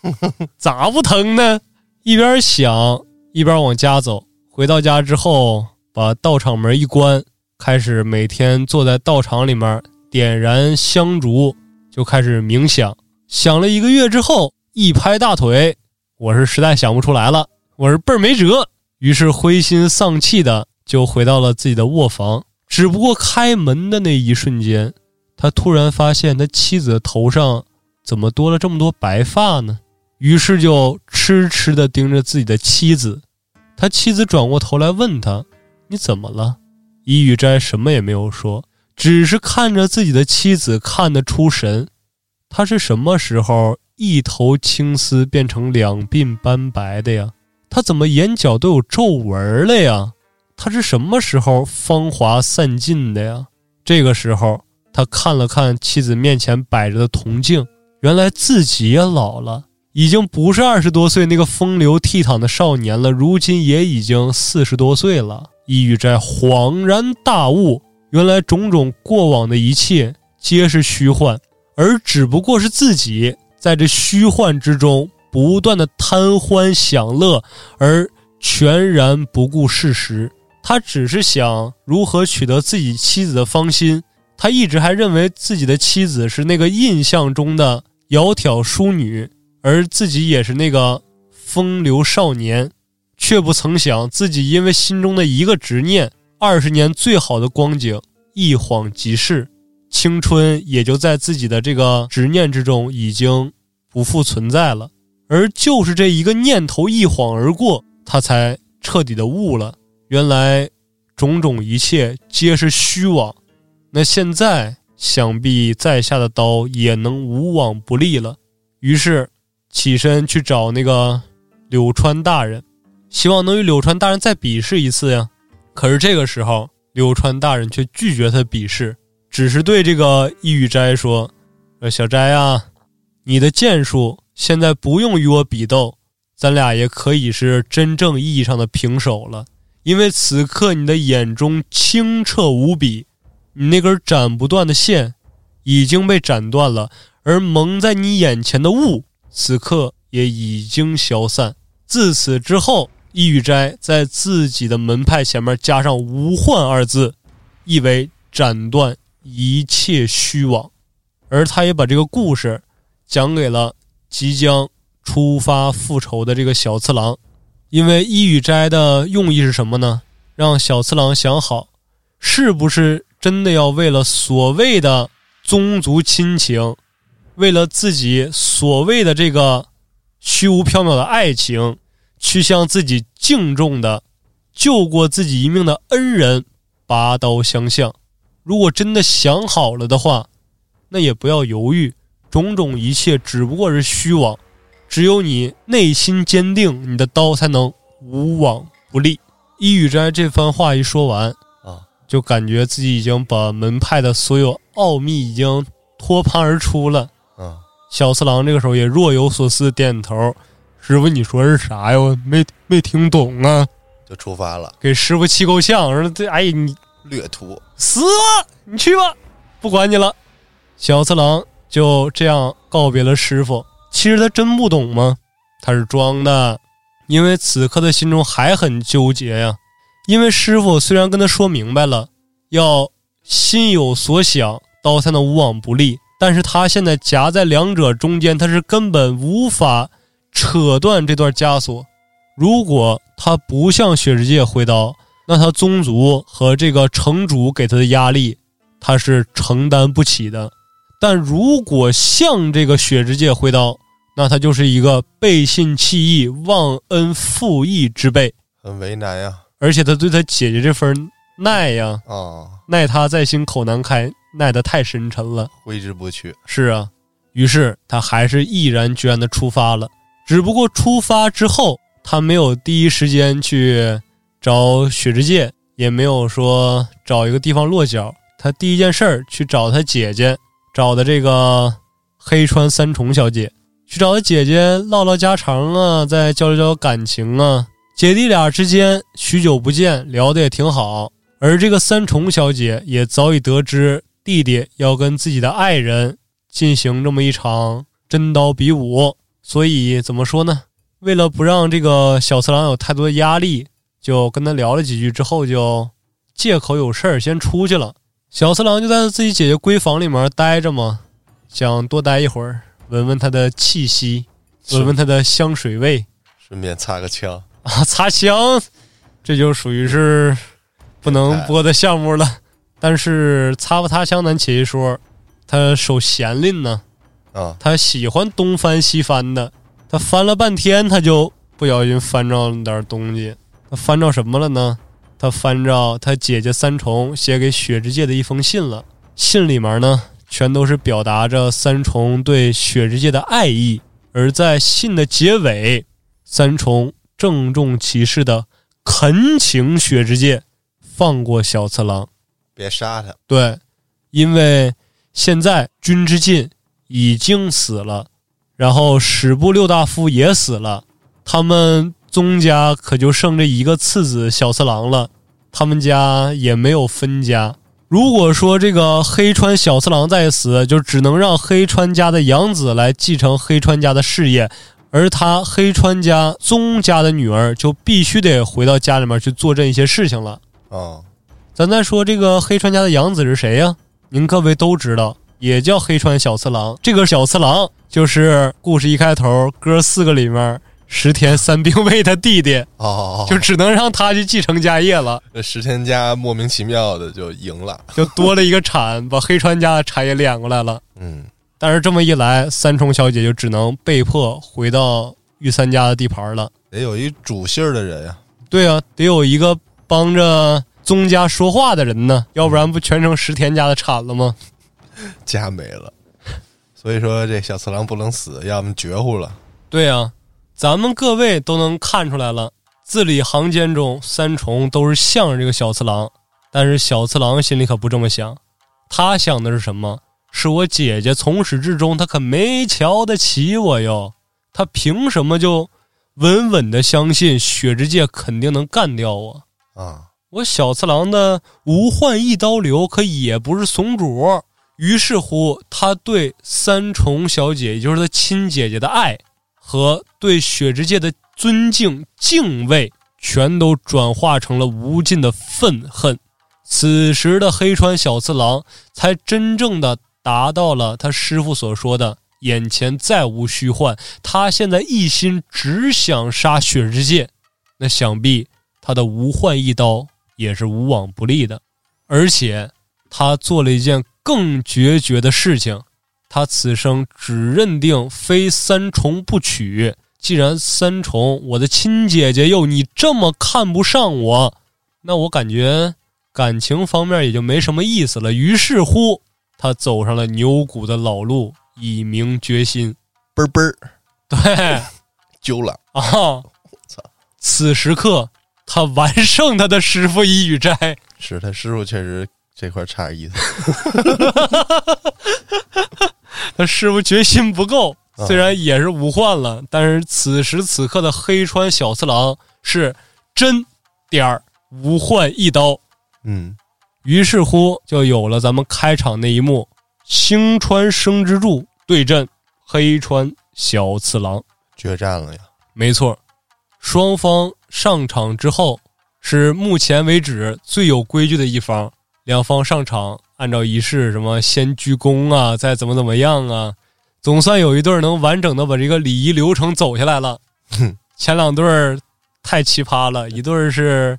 咋不疼呢？”一边想，一边往家走。回到家之后，把道场门一关，开始每天坐在道场里面。点燃香烛，就开始冥想。想了一个月之后，一拍大腿，我是实在想不出来了，我是倍儿没辙。于是灰心丧气的就回到了自己的卧房。只不过开门的那一瞬间，他突然发现他妻子的头上怎么多了这么多白发呢？于是就痴痴的盯着自己的妻子。他妻子转过头来问他：“你怎么了？”伊予斋什么也没有说。只是看着自己的妻子看得出神，他是什么时候一头青丝变成两鬓斑白的呀？他怎么眼角都有皱纹了呀？他是什么时候芳华散尽的呀？这个时候，他看了看妻子面前摆着的铜镜，原来自己也老了，已经不是二十多岁那个风流倜傥的少年了，如今也已经四十多岁了。抑郁斋恍然大悟，原来种种过往的一切皆是虚幻，而只不过是自己在这虚幻之中不断的贪欢享乐，而全然不顾事实。他只是想如何取得自己妻子的芳心。他一直还认为自己的妻子是那个印象中的窈窕淑女，而自己也是那个风流少年。却不曾想，自己因为心中的一个执念，二十年最好的光景一晃即逝，青春也就在自己的这个执念之中已经不复存在了。而就是这一个念头一晃而过，他才彻底的悟了，原来种种一切皆是虚妄。那现在想必在下的刀也能无往不利了。于是起身去找那个柳川大人。希望能与柳川大人再比试一次呀！可是这个时候，柳川大人却拒绝他比试，只是对这个易雨斋说：“呃，小斋啊，你的剑术现在不用与我比斗，咱俩也可以是真正意义上的平手了。因为此刻你的眼中清澈无比，你那根斩不断的线已经被斩断了，而蒙在你眼前的雾，此刻也已经消散。自此之后。”易雨斋在自己的门派前面加上“无患”二字，意为斩断一切虚妄。而他也把这个故事讲给了即将出发复仇的这个小次郎，因为易雨斋的用意是什么呢？让小次郎想好，是不是真的要为了所谓的宗族亲情，为了自己所谓的这个虚无缥缈的爱情。去向自己敬重的、救过自己一命的恩人拔刀相向。如果真的想好了的话，那也不要犹豫。种种一切只不过是虚妄，只有你内心坚定，你的刀才能无往不利。伊雨斋这番话一说完啊，就感觉自己已经把门派的所有奥秘已经脱盘而出了。啊，小次郎这个时候也若有所思，点头。师傅，你说是啥呀？我没没听懂啊！就出发了，给师傅气够呛，说：“这哎，你略图死，你去吧，不管你了。”小次郎就这样告别了师傅。其实他真不懂吗？他是装的，因为此刻的心中还很纠结呀。因为师傅虽然跟他说明白了，要心有所想，刀才能无往不利，但是他现在夹在两者中间，他是根本无法。扯断这段枷锁，如果他不向雪之界挥刀，那他宗族和这个城主给他的压力，他是承担不起的；但如果向这个雪之界挥刀，那他就是一个背信弃义、忘恩负义之辈，很为难呀。而且他对他姐姐这份耐呀，啊，耐他在心口难开，耐得太深沉了，挥之不去。是啊，于是他还是毅然决然的出发了。只不过出发之后，他没有第一时间去找雪之介，也没有说找一个地方落脚。他第一件事儿去找他姐姐，找的这个黑川三重小姐，去找他姐姐唠唠家常啊，再交流交流感情啊。姐弟俩之间许久不见，聊得也挺好。而这个三重小姐也早已得知弟弟要跟自己的爱人进行这么一场真刀比武。所以怎么说呢？为了不让这个小次郎有太多的压力，就跟他聊了几句之后，就借口有事儿先出去了。小次郎就在自己姐姐闺房里面待着嘛，想多待一会儿，闻闻她的气息，闻闻她的香水味，顺便擦个枪啊，擦枪，这就属于是不能播的项目了。但是擦不擦枪咱且一说，他手闲拎呢。啊，他喜欢东翻西翻的，他翻了半天，他就不小心翻着点东西。他翻着什么了呢？他翻着他姐姐三重写给雪之介的一封信了。信里面呢，全都是表达着三重对雪之介的爱意。而在信的结尾，三重郑重其事的恳请雪之介放过小次郎，别杀他。对，因为现在君之进已经死了，然后史部六大夫也死了，他们宗家可就剩这一个次子小次郎了，他们家也没有分家。如果说这个黑川小次郎再死，就只能让黑川家的养子来继承黑川家的事业，而他黑川家宗家的女儿就必须得回到家里面去坐镇一些事情了。哦，咱再说这个黑川家的养子是谁呀？您各位都知道，也叫黑川小次郎。这个小次郎就是故事一开头哥四个里面石田三兵卫的弟弟，哦，就只能让他去继承家业了。这石田家莫名其妙的就赢了。就多了一个产，把黑川家的产业敛过来了。嗯，但是这么一来，三重小姐就只能被迫回到御三家的地盘了。得有一主姓儿的人呀。对啊，得有一个帮着宗家说话的人呢，要不然不全成石田家的产了吗？家没了，所以说这小次郎不能死，要么绝户了。对啊，咱们各位都能看出来了，字里行间中三重都是向着这个小次郎，但是小次郎心里可不这么想，他想的是什么？是我姐姐从始至终她可没瞧得起我哟，她凭什么就稳稳的相信雪之介肯定能干掉我？啊，我小次郎的无患一刀流可也不是怂主。于是乎，他对三重小姐，也就是他亲姐姐的爱和对雪之介的尊敬、敬畏，全都转化成了无尽的愤恨。此时的黑川小次郎才真正的达到了他师傅所说的“眼前再无虚幻”，他现在一心只想杀雪之介，那想必他的无患一刀也是无往不利的，而且他做了一件更决绝的事情，他此生只认定非三重不娶。既然三重我的亲姐姐又你这么看不上我，那我感觉感情方面也就没什么意思了。于是乎，他走上了牛骨的老路，以明决心。嘣儿嘣儿对揪了。啊，我操！此时刻，他完胜他的师傅一羽斋。是他师傅确实这块差点意思。他师傅决心不够，啊虽然也是无患了，但是此时此刻的黑川小次郎是真点儿无患一刀。嗯，于是乎，就有了咱们开场那一幕：星川生之助对阵黑川小次郎。决战了呀。没错，双方上场之后是目前为止最有规矩的一方。两方上场，按照仪式，什么先鞠躬啊，再怎么怎么样啊，总算有一对儿能完整的把这个礼仪流程走下来了哼。前两对儿太奇葩了，一对儿是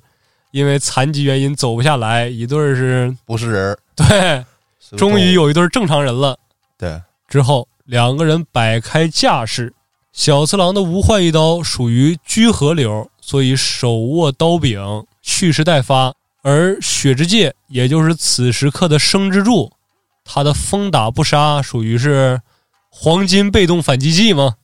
因为残疾原因走不下来，一对儿是不是人儿，对，终于有一对儿正常人了。对之后，两个人摆开架势。小次郎的无患一刀属于居合流，所以手握刀柄，蓄势待发；而雪之介，也就是此时刻的生之柱，他的风打不杀属于是黄金被动反击技嘛。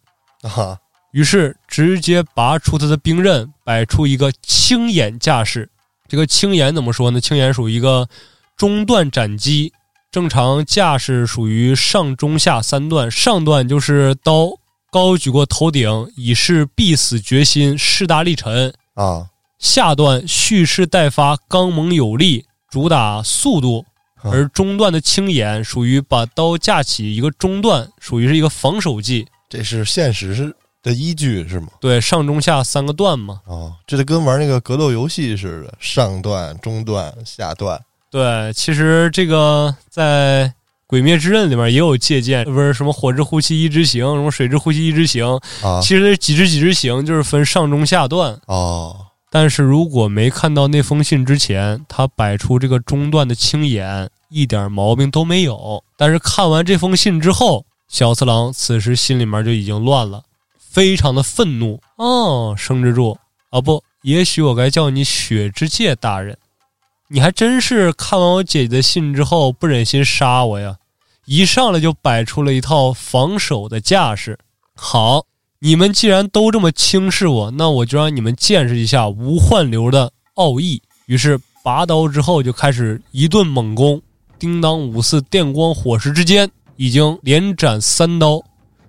啊，于是直接拔出他的兵刃，摆出一个青眼架势。这个青眼怎么说呢？青眼属于一个中段斩击，正常架势属于上中下三段，上段就是刀高举过头顶，以示必死决心，势大力沉；啊，下段蓄势待发，刚猛有力，主打速度。啊而中段的青眼属于把刀架起一个中段，属于是一个防守技。这是现实是的依据是吗？对，上中下三个段嘛。哦，这就跟玩那个格斗游戏似的，上段、中段、下段。对，其实这个在《鬼灭之刃》里面也有借鉴，不是什么火之呼吸一之行，什么水之呼吸一之行，啊，其实几之几之行就是分上中下段。哦，但是如果没看到那封信之前，他摆出这个中段的青眼，一点毛病都没有。但是看完这封信之后，小次郎此时心里面就已经乱了，非常的愤怒。哦，生之助啊，不，也许我该叫你雪之介大人。你还真是看完我姐姐的信之后不忍心杀我呀？一上来就摆出了一套防守的架势。好，你们既然都这么轻视我，那我就让你们见识一下无幻流的奥义。于是拔刀之后就开始一顿猛攻，叮当五四电光火石之间，已经连斩三刀。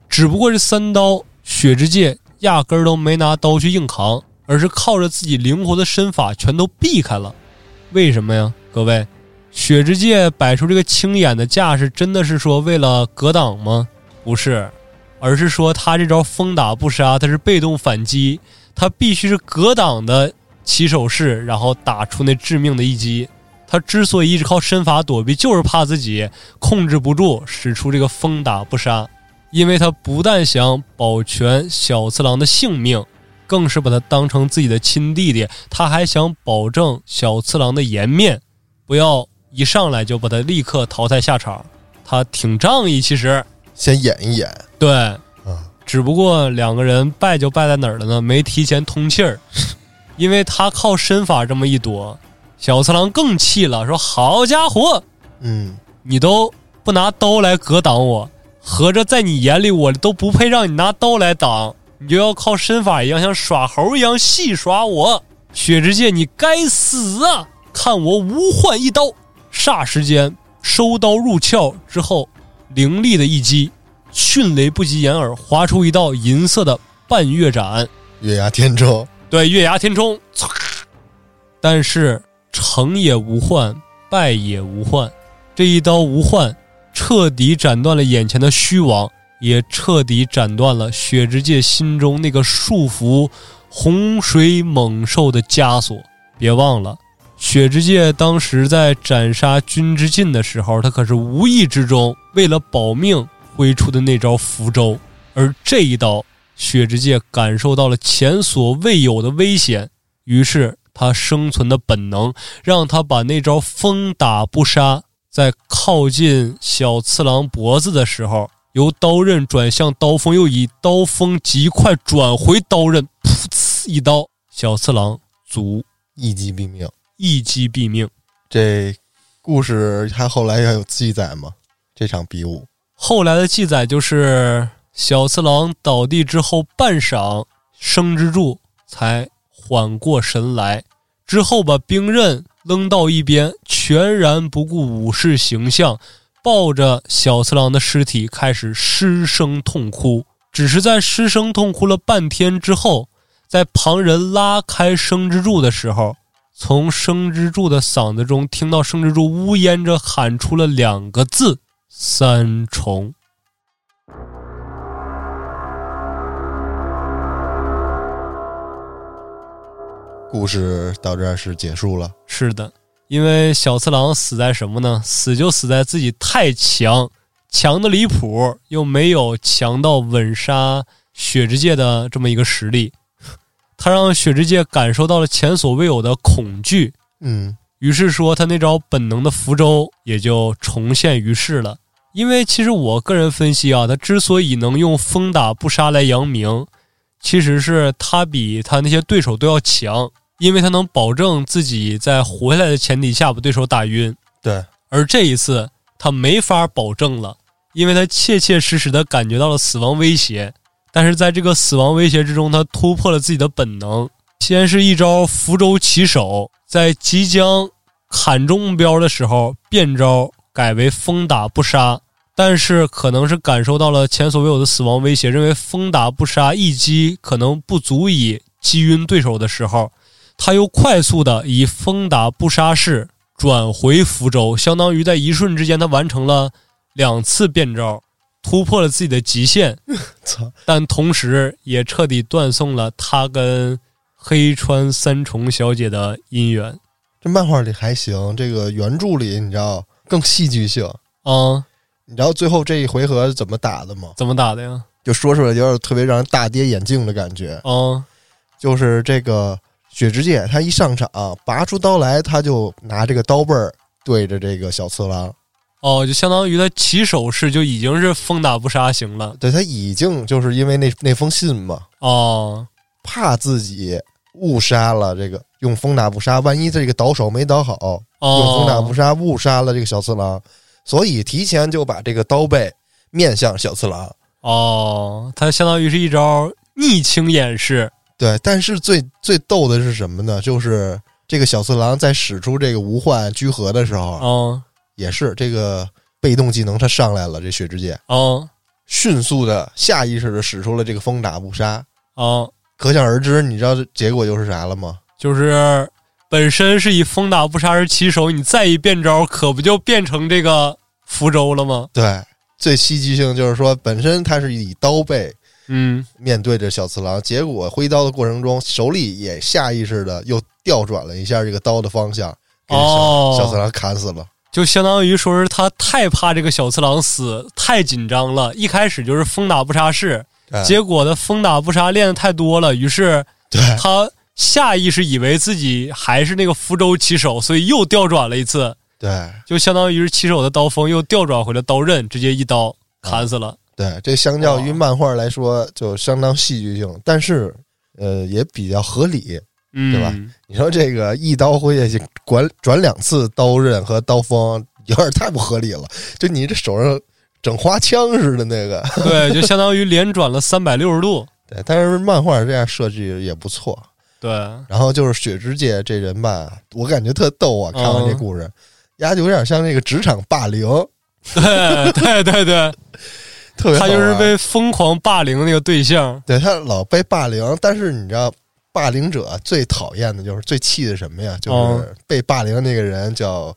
只不过这三刀，雪之介压根儿都没拿刀去硬扛，而是靠着自己灵活的身法全都避开了。为什么呀？各位，雪之介摆出这个青眼的架势，真的是说为了格挡吗？不是，而是说他这招风打不杀，他是被动反击，他必须是格挡的起手式，然后打出那致命的一击。他之所以一直靠身法躲避，就是怕自己控制不住，使出这个风打不杀。因为他不但想保全小次郎的性命，更是把他当成自己的亲弟弟。他还想保证小次郎的颜面，不要一上来就把他立刻淘汰下场。他挺仗义，其实先演一演。对，只不过两个人败就败在哪儿了呢？没提前通气儿，因为他靠身法这么一躲，小次郎更气了，说：“好家伙，嗯，你都不拿刀来格挡我。”合着在你眼里，我都不配让你拿刀来挡，你就要靠身法一样，像耍猴一样戏耍我。雪之介，你该死啊！看我无幻一刀，霎时间收刀入鞘之后，凌厉的一击，迅雷不及掩耳，划出一道银色的半月斩，月牙天冲。对，月牙天冲。但是成也无患，败也无患，这一刀无患。彻底斩断了眼前的虚妄，也彻底斩断了雪之界心中那个束缚洪水猛兽的枷锁。别忘了，雪之界当时在斩杀君之进的时候，他可是无意之中为了保命挥出的那招符咒。而这一刀，雪之介感受到了前所未有的危险，于是他生存的本能让他把那招风打不杀。在靠近小次郎脖子的时候，由刀刃转向刀锋，又以刀锋极快转回刀刃，噗呲一刀，小次郎卒，一击毙命，一击毙命。这故事他后来要有记载吗？这场比武后来的记载就是小次郎倒地之后半晌，生之助才缓过神来，之后把兵刃。扔到一边，全然不顾武士形象，抱着小次郎的尸体开始失声痛哭。只是在失声痛哭了半天之后，在旁人拉开生之柱的时候，从生之柱的嗓子中听到生之柱呜咽着喊出了两个字：“三重。”故事到这儿是结束了。是的，因为小次郎死在什么呢？死就死在自己太强，强的离谱，又没有强到稳杀雪之界的这么一个实力。他让雪之界感受到了前所未有的恐惧。嗯，于是说他那招本能的符咒也就重现于世了。因为其实我个人分析啊，他之所以能用封打不杀来扬名，其实是他比他那些对手都要强。因为他能保证自己在活下来的前提下把对手打晕，对。而这一次他没法保证了，因为他切切实实的感觉到了死亡威胁。但是在这个死亡威胁之中，他突破了自己的本能，先是一招福州起手，在即将砍中目标的时候变招改为封打不杀。但是可能是感受到了前所未有的死亡威胁，认为风打不杀一击可能不足以击晕对手的时候。他又快速的以风打不杀式转回福州，相当于在一瞬之间，他完成了两次变招，突破了自己的极限。操！但同时也彻底断送了他跟黑川三重小姐的姻缘。这漫画里还行，这个原著里你知道更戏剧性啊？你知道最后这一回合怎么打的吗？怎么打的呀？就说出来有点特别让人大跌眼镜的感觉嗯！就是这个。雪之介，他一上场，拔出刀来，他就拿这个刀背儿对着这个小次郎，哦，就相当于他起手式就已经是风打不杀型了。对他已经就是因为那那封信嘛，哦，怕自己误杀了这个用风打不杀，万一这个倒手没倒好，用风打不杀误杀了这个小次郎，所以提前就把这个刀背面向小次郎。哦，他相当于是一招逆轻掩饰。对，但是最最逗的是什么呢？就是这个小次郎在使出这个无患居合的时候，嗯也是这个被动技能他上来了，这雪之界嗯迅速的下意识的使出了这个风打不杀，嗯，可想而知，你知道结果就是啥了吗？就是本身是以风打不杀而起手，你再一变招，可不就变成这个福州了吗？对，最戏剧性就是说，本身他是以刀背嗯，面对着小次郎，结果挥刀的过程中，手里也下意识的又调转了一下这个刀的方向，给小、哦小次郎砍死了。就相当于说是他太怕这个小次郎死，太紧张了。一开始就是风打不杀式，哎结果呢风打不杀练的太多了，于是对他下意识以为自己还是那个福州骑手，所以又调转了一次，对就相当于是骑手的刀锋又调转回了刀刃，直接一刀砍死了。对，这相较于哦漫画来说，就相当戏剧性，但是呃也比较合理。嗯，对吧？你说这个一刀挥下去，转转两次刀刃和刀锋，有点太不合理了。就你这手上整花枪似的那个，对，就相当于连转了三百六十度。对。但是漫画这样设计也不错。对，然后就是雪之界这人吧，我感觉特逗啊！看完这故事，丫就有点像那个职场霸凌，对，对，对，对，特别他就是被疯狂霸凌的那个对象。对他老被霸凌，但是你知道，霸凌者最讨厌的就是最气的什么呀？就是被霸凌的那个人叫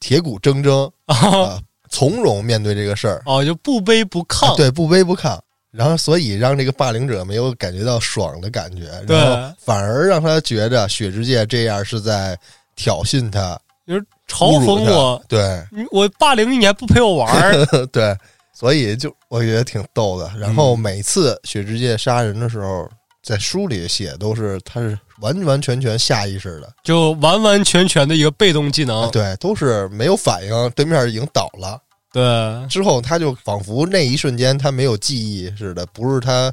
铁骨铮铮 从容面对这个事儿，哦，就不卑不亢。啊对，不卑不亢。然后，所以让这个霸凌者没有感觉到爽的感觉，对然后反而让他觉着雪之界这样是在挑衅他、就是嘲讽我，对我霸凌你，你还不陪我玩儿？对，所以就我觉得挺逗的。然嗯后每次雪之界杀人的时候，在书里写都是他是完完全全下意识的，就完完全全的一个被动技能。对，都是没有反应，对面已经倒了。对，之后他就仿佛那一瞬间他没有记忆似的，不是他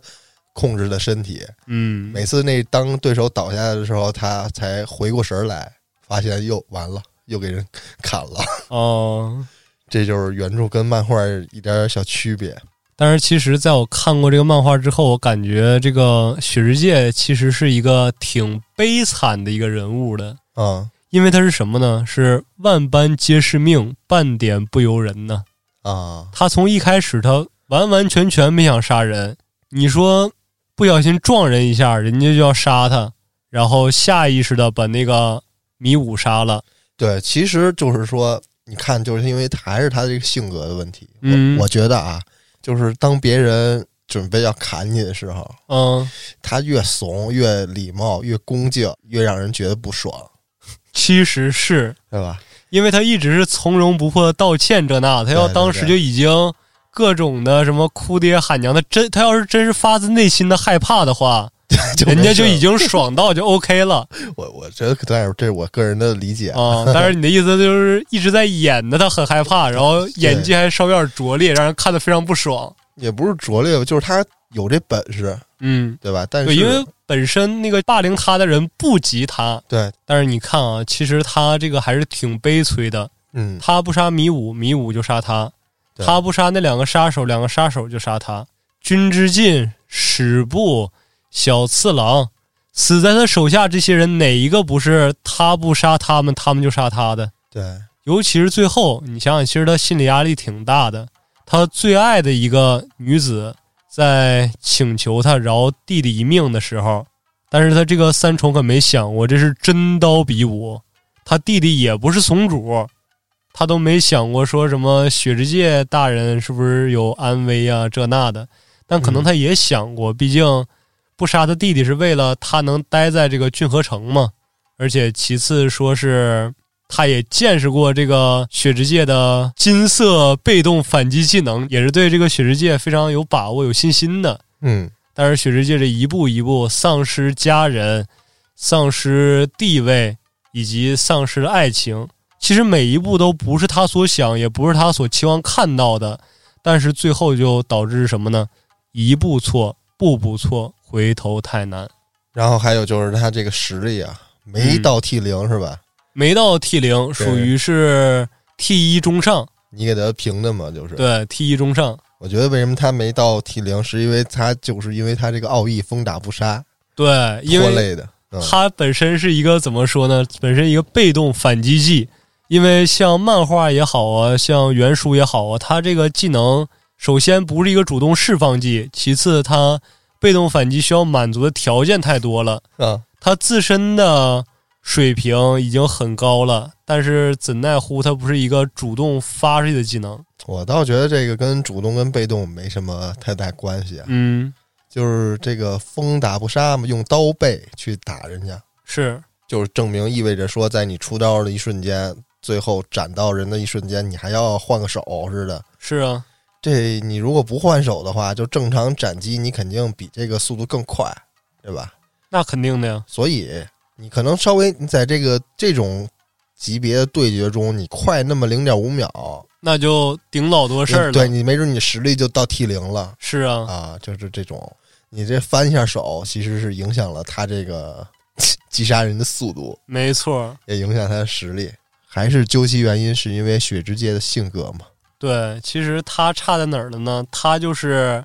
控制的身体。嗯，每次那当对手倒下来的时候，他才回过神儿来，发现又完了，又给人砍了。哦。这就是原著跟漫画一点点小区别。但是其实，在我看过这个漫画之后，我感觉这个雪之介其实是一个挺悲惨的一个人物的，啊因为他是什么呢？是万般皆是命，半点不由人呢。啊，他从一开始他完完全全没想杀人，你说不小心撞人一下，人家就要杀他，然后下意识的把那个米五杀了。对，其实就是说，你看，就是因为还是他这个性格的问题。嗯我我觉得啊，就是当别人准备要砍你的时候，嗯，他越怂、越礼貌、越恭敬，越让人觉得不爽，其实是对吧？因为他一直是从容不迫的道歉这那，他要对对当时就已经各种的什么哭爹喊娘的，真他要是真是发自内心的害怕的话，人家就已经经爽到就 OK 了 我我觉得，但是这是我个人的理解。啊。但是你的意思就是一直在演的他很害怕，然后演技还稍微有点拙劣，让人看的非常不爽。也不是拙劣吧，就是他有这本事，嗯，对吧？但是，因为本身那个霸凌他的人不及他，对，但是你看啊，其实他这个还是挺悲催的。嗯，他不杀米五，米五就杀他；他不杀那两个杀手，两个杀手就杀他。君之进、史部、小次郎，死在他手下这些人，哪一个不是他不杀他们，他们就杀他的？对，尤其是最后，你想想，其实他心理压力挺大的。他最爱的一个女子在请求他饶弟弟一命的时候，但是他这个三重可没想过这是真刀比武，他弟弟也不是怂主，他都没想过说什么雪之界大人是不是有安危啊这那的，但可能嗯。他也想过，毕竟不杀他弟弟是为了他能待在这个郡河城嘛，而且其次说是他也见识过这个雪之界的金色被动反击技能，也是对这个雪之界非常有把握、有信心的。嗯，但是雪之界这一步一步丧失家人、丧失地位以及丧失爱情，其实每一步都不是他所想，也不是他所期望看到的。但是最后就导致什么呢？一步错，步步错，回头太难。然后还有就是他这个实力啊，没嗯到 T 零是吧？没到 T 零，属于是 T 一中上。你给他评的嘛，就是。对 T 一中上，我觉得为什么他没到 T 零，是因为他就是因为他这个奥义封打不杀对，因为拖累的。嗯，它本身是一个怎么说呢？本身一个被动反击技，因为像漫画也好啊，像原书也好啊，他这个技能首先不是一个主动释放技，其次他被动反击需要满足的条件太多了。啊，他自身的水平已经很高了，但是怎奈乎它不是一个主动发出去的技能。我倒觉得这个跟主动跟被动没什么太大关系啊，嗯，就是这个风打不杀嘛，用刀背去打人家，是就是证明意味着说，在你出刀的一瞬间，最后斩到人的一瞬间，你还要换个手似的。是啊，这你如果不换手的话，就正常斩击，你肯定比这个速度更快，对吧？那肯定的呀。所以你可能稍微你在这个这种级别的对决中，你快那么零点五秒，那就顶老多事儿了。对你没准你实力就到 T 零了是啊，啊！就是这种，你这翻一下手，其实是影响了他这个 击杀人的速度，没错。也影响他的实力。还是究其原因，是因为雪之介的性格嘛，对，其实他差在哪儿了呢？他就是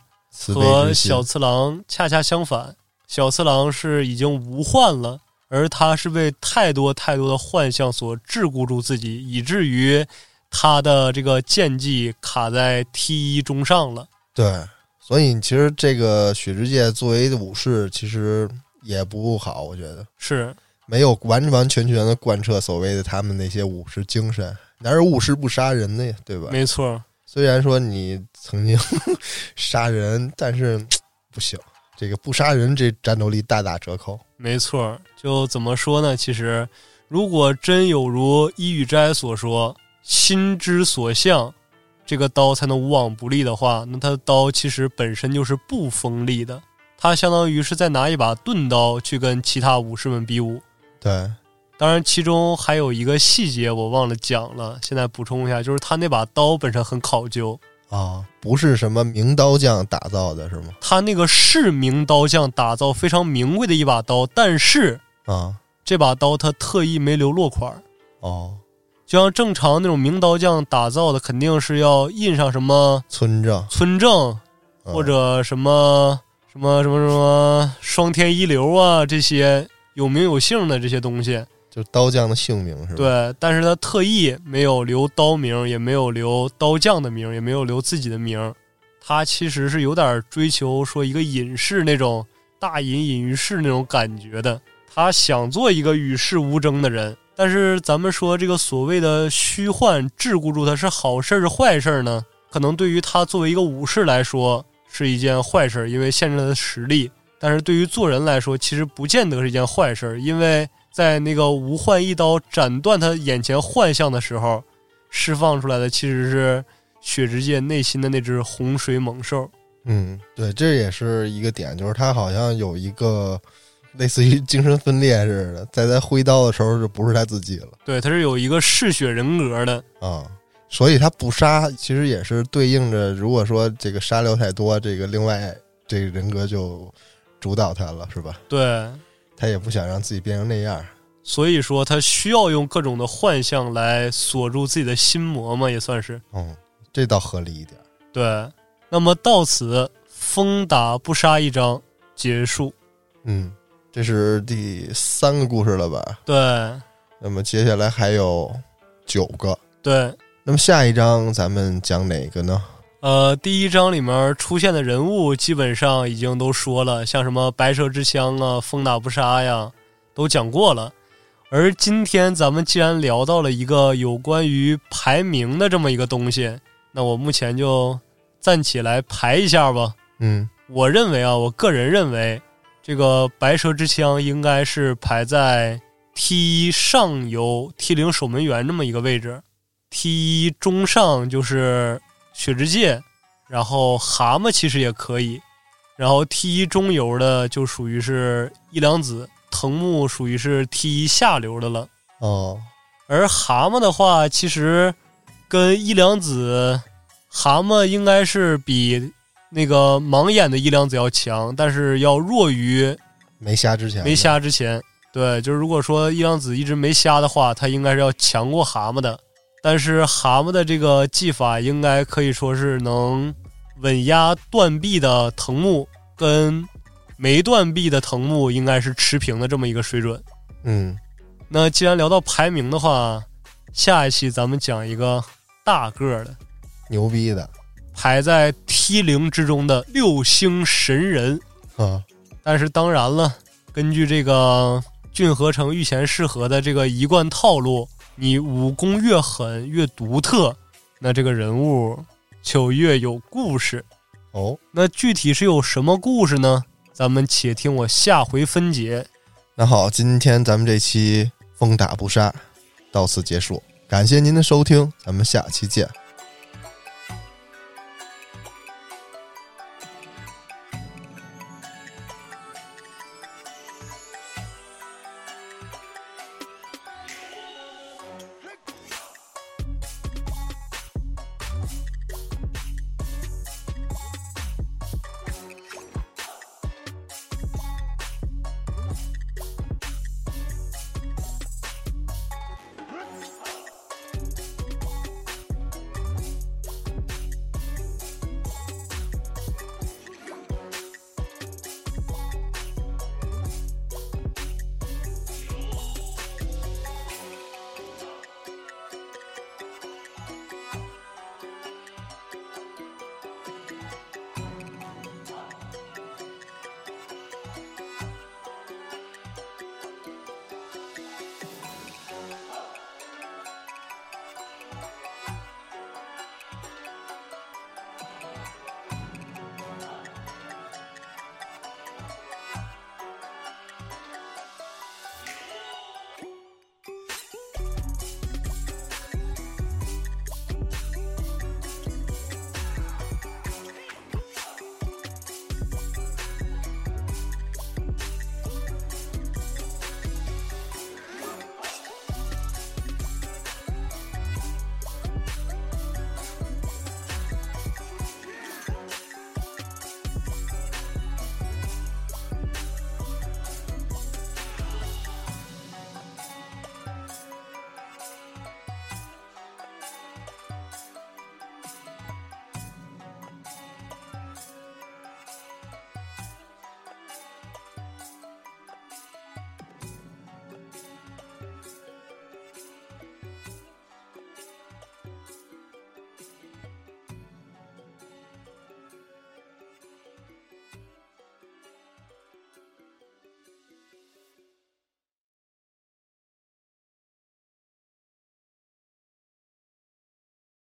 和小次郎恰恰相反。小次郎是已经无患了，而他是被太多太多的幻象所桎梏住自己，以至于他的这个剑技卡在 T 一中上了。对，所以其实这个雪之介作为武士，其实也不好，我觉得是，没有完完全全的贯彻所谓的他们那些武士精神，哪有武士不杀人的呀，对吧？没错，虽然说你曾经 杀人，但是 不行，这个不杀人，这战斗力大打折扣。没错。就怎么说呢？其实，如果真有如伊予斋所说“心之所向”，这个刀才能无往不利的话，那他的刀其实本身就是不锋利的，他相当于是在拿一把钝刀去跟其他武士们比武。对，当然，其中还有一个细节我忘了讲了，现在补充一下，就是他那把刀本身很考究，啊，不是什么名刀匠打造的，是吗？他那个是名刀匠打造非常名贵的一把刀，但是啊，这把刀他特意没留落款儿。哦，就像正常那种名刀匠打造的，肯定是要印上什么村正村正嗯或者什么什么什么什么双天一流啊这些有名有姓的这些东西。就刀匠的姓名是吧？，对，但是他特意没有留刀名，也没有留刀匠的名，也没有留自己的名。他其实是有点追求说一个隐士那种大隐隐于市那种感觉的。他想做一个与世无争的人，但是咱们说这个所谓的虚幻桎梏住他是好事是坏事呢？可能对于他作为一个武士来说是一件坏事，因为限制了他的实力。但是对于做人来说，其实不见得是一件坏事，因为在那个无幻一刀斩断他眼前幻象的时候，释放出来的其实是雪之界内心的那只洪水猛兽。嗯，对，这也是一个点，就是他好像有一个类似于精神分裂似的，在他挥刀的时候就不是他自己了对，他是有一个嗜血人格的。啊。所以他不杀，其实也是对应着，如果说这个杀流太多，这个另外这个人格就主导他了，是吧？对，他也不想让自己变成那样。所以说他需要用各种的幻象来锁住自己的心魔嘛，也算是嗯，这倒合理一点。对。那么到此风打不杀一章结束。嗯，这是第三个故事了吧？对那么接下来还有九个。对，那么下一章咱们讲哪个呢？呃，第一章里面出现的人物基本上已经都说了，像什么白蛇之枪啊、风打不杀呀，都讲过了。而今天咱们既然聊到了一个有关于排名的这么一个东西，那我目前就暂且来排一下吧。嗯我认为啊，我个人认为，这个白蛇之枪应该是排在 T 一上游 T 零守门员这么一个位置，T 一中上就是雪之介，然后蛤蟆其实也可以，然后 T 一中游的就属于是一良子，藤木属于是 T 一下流的了。哦而蛤蟆的话，其实跟一良子，蛤蟆应该是比那个盲眼的一良子要强，但是要弱于没瞎之前没瞎之前。对，就是如果说一良子一直没瞎的话，他应该是要强过蛤蟆的。但是蛤蟆的这个技法应该可以说是能稳压断臂的藤木跟没断臂的藤木应该是持平的这么一个水准。嗯，那既然聊到排名的话，下一期咱们讲一个大个儿的，牛逼的排在 T 零之中的六星神人。啊，但是当然了，根据这个郡河城御前适合的这个一贯套路，你武功越狠越独特，那这个人物就越有故事。哦，那具体是有什么故事呢？咱们且听我下回分解。那好，今天咱们这期风打不杀到此结束，感谢您的收听，咱们下期见。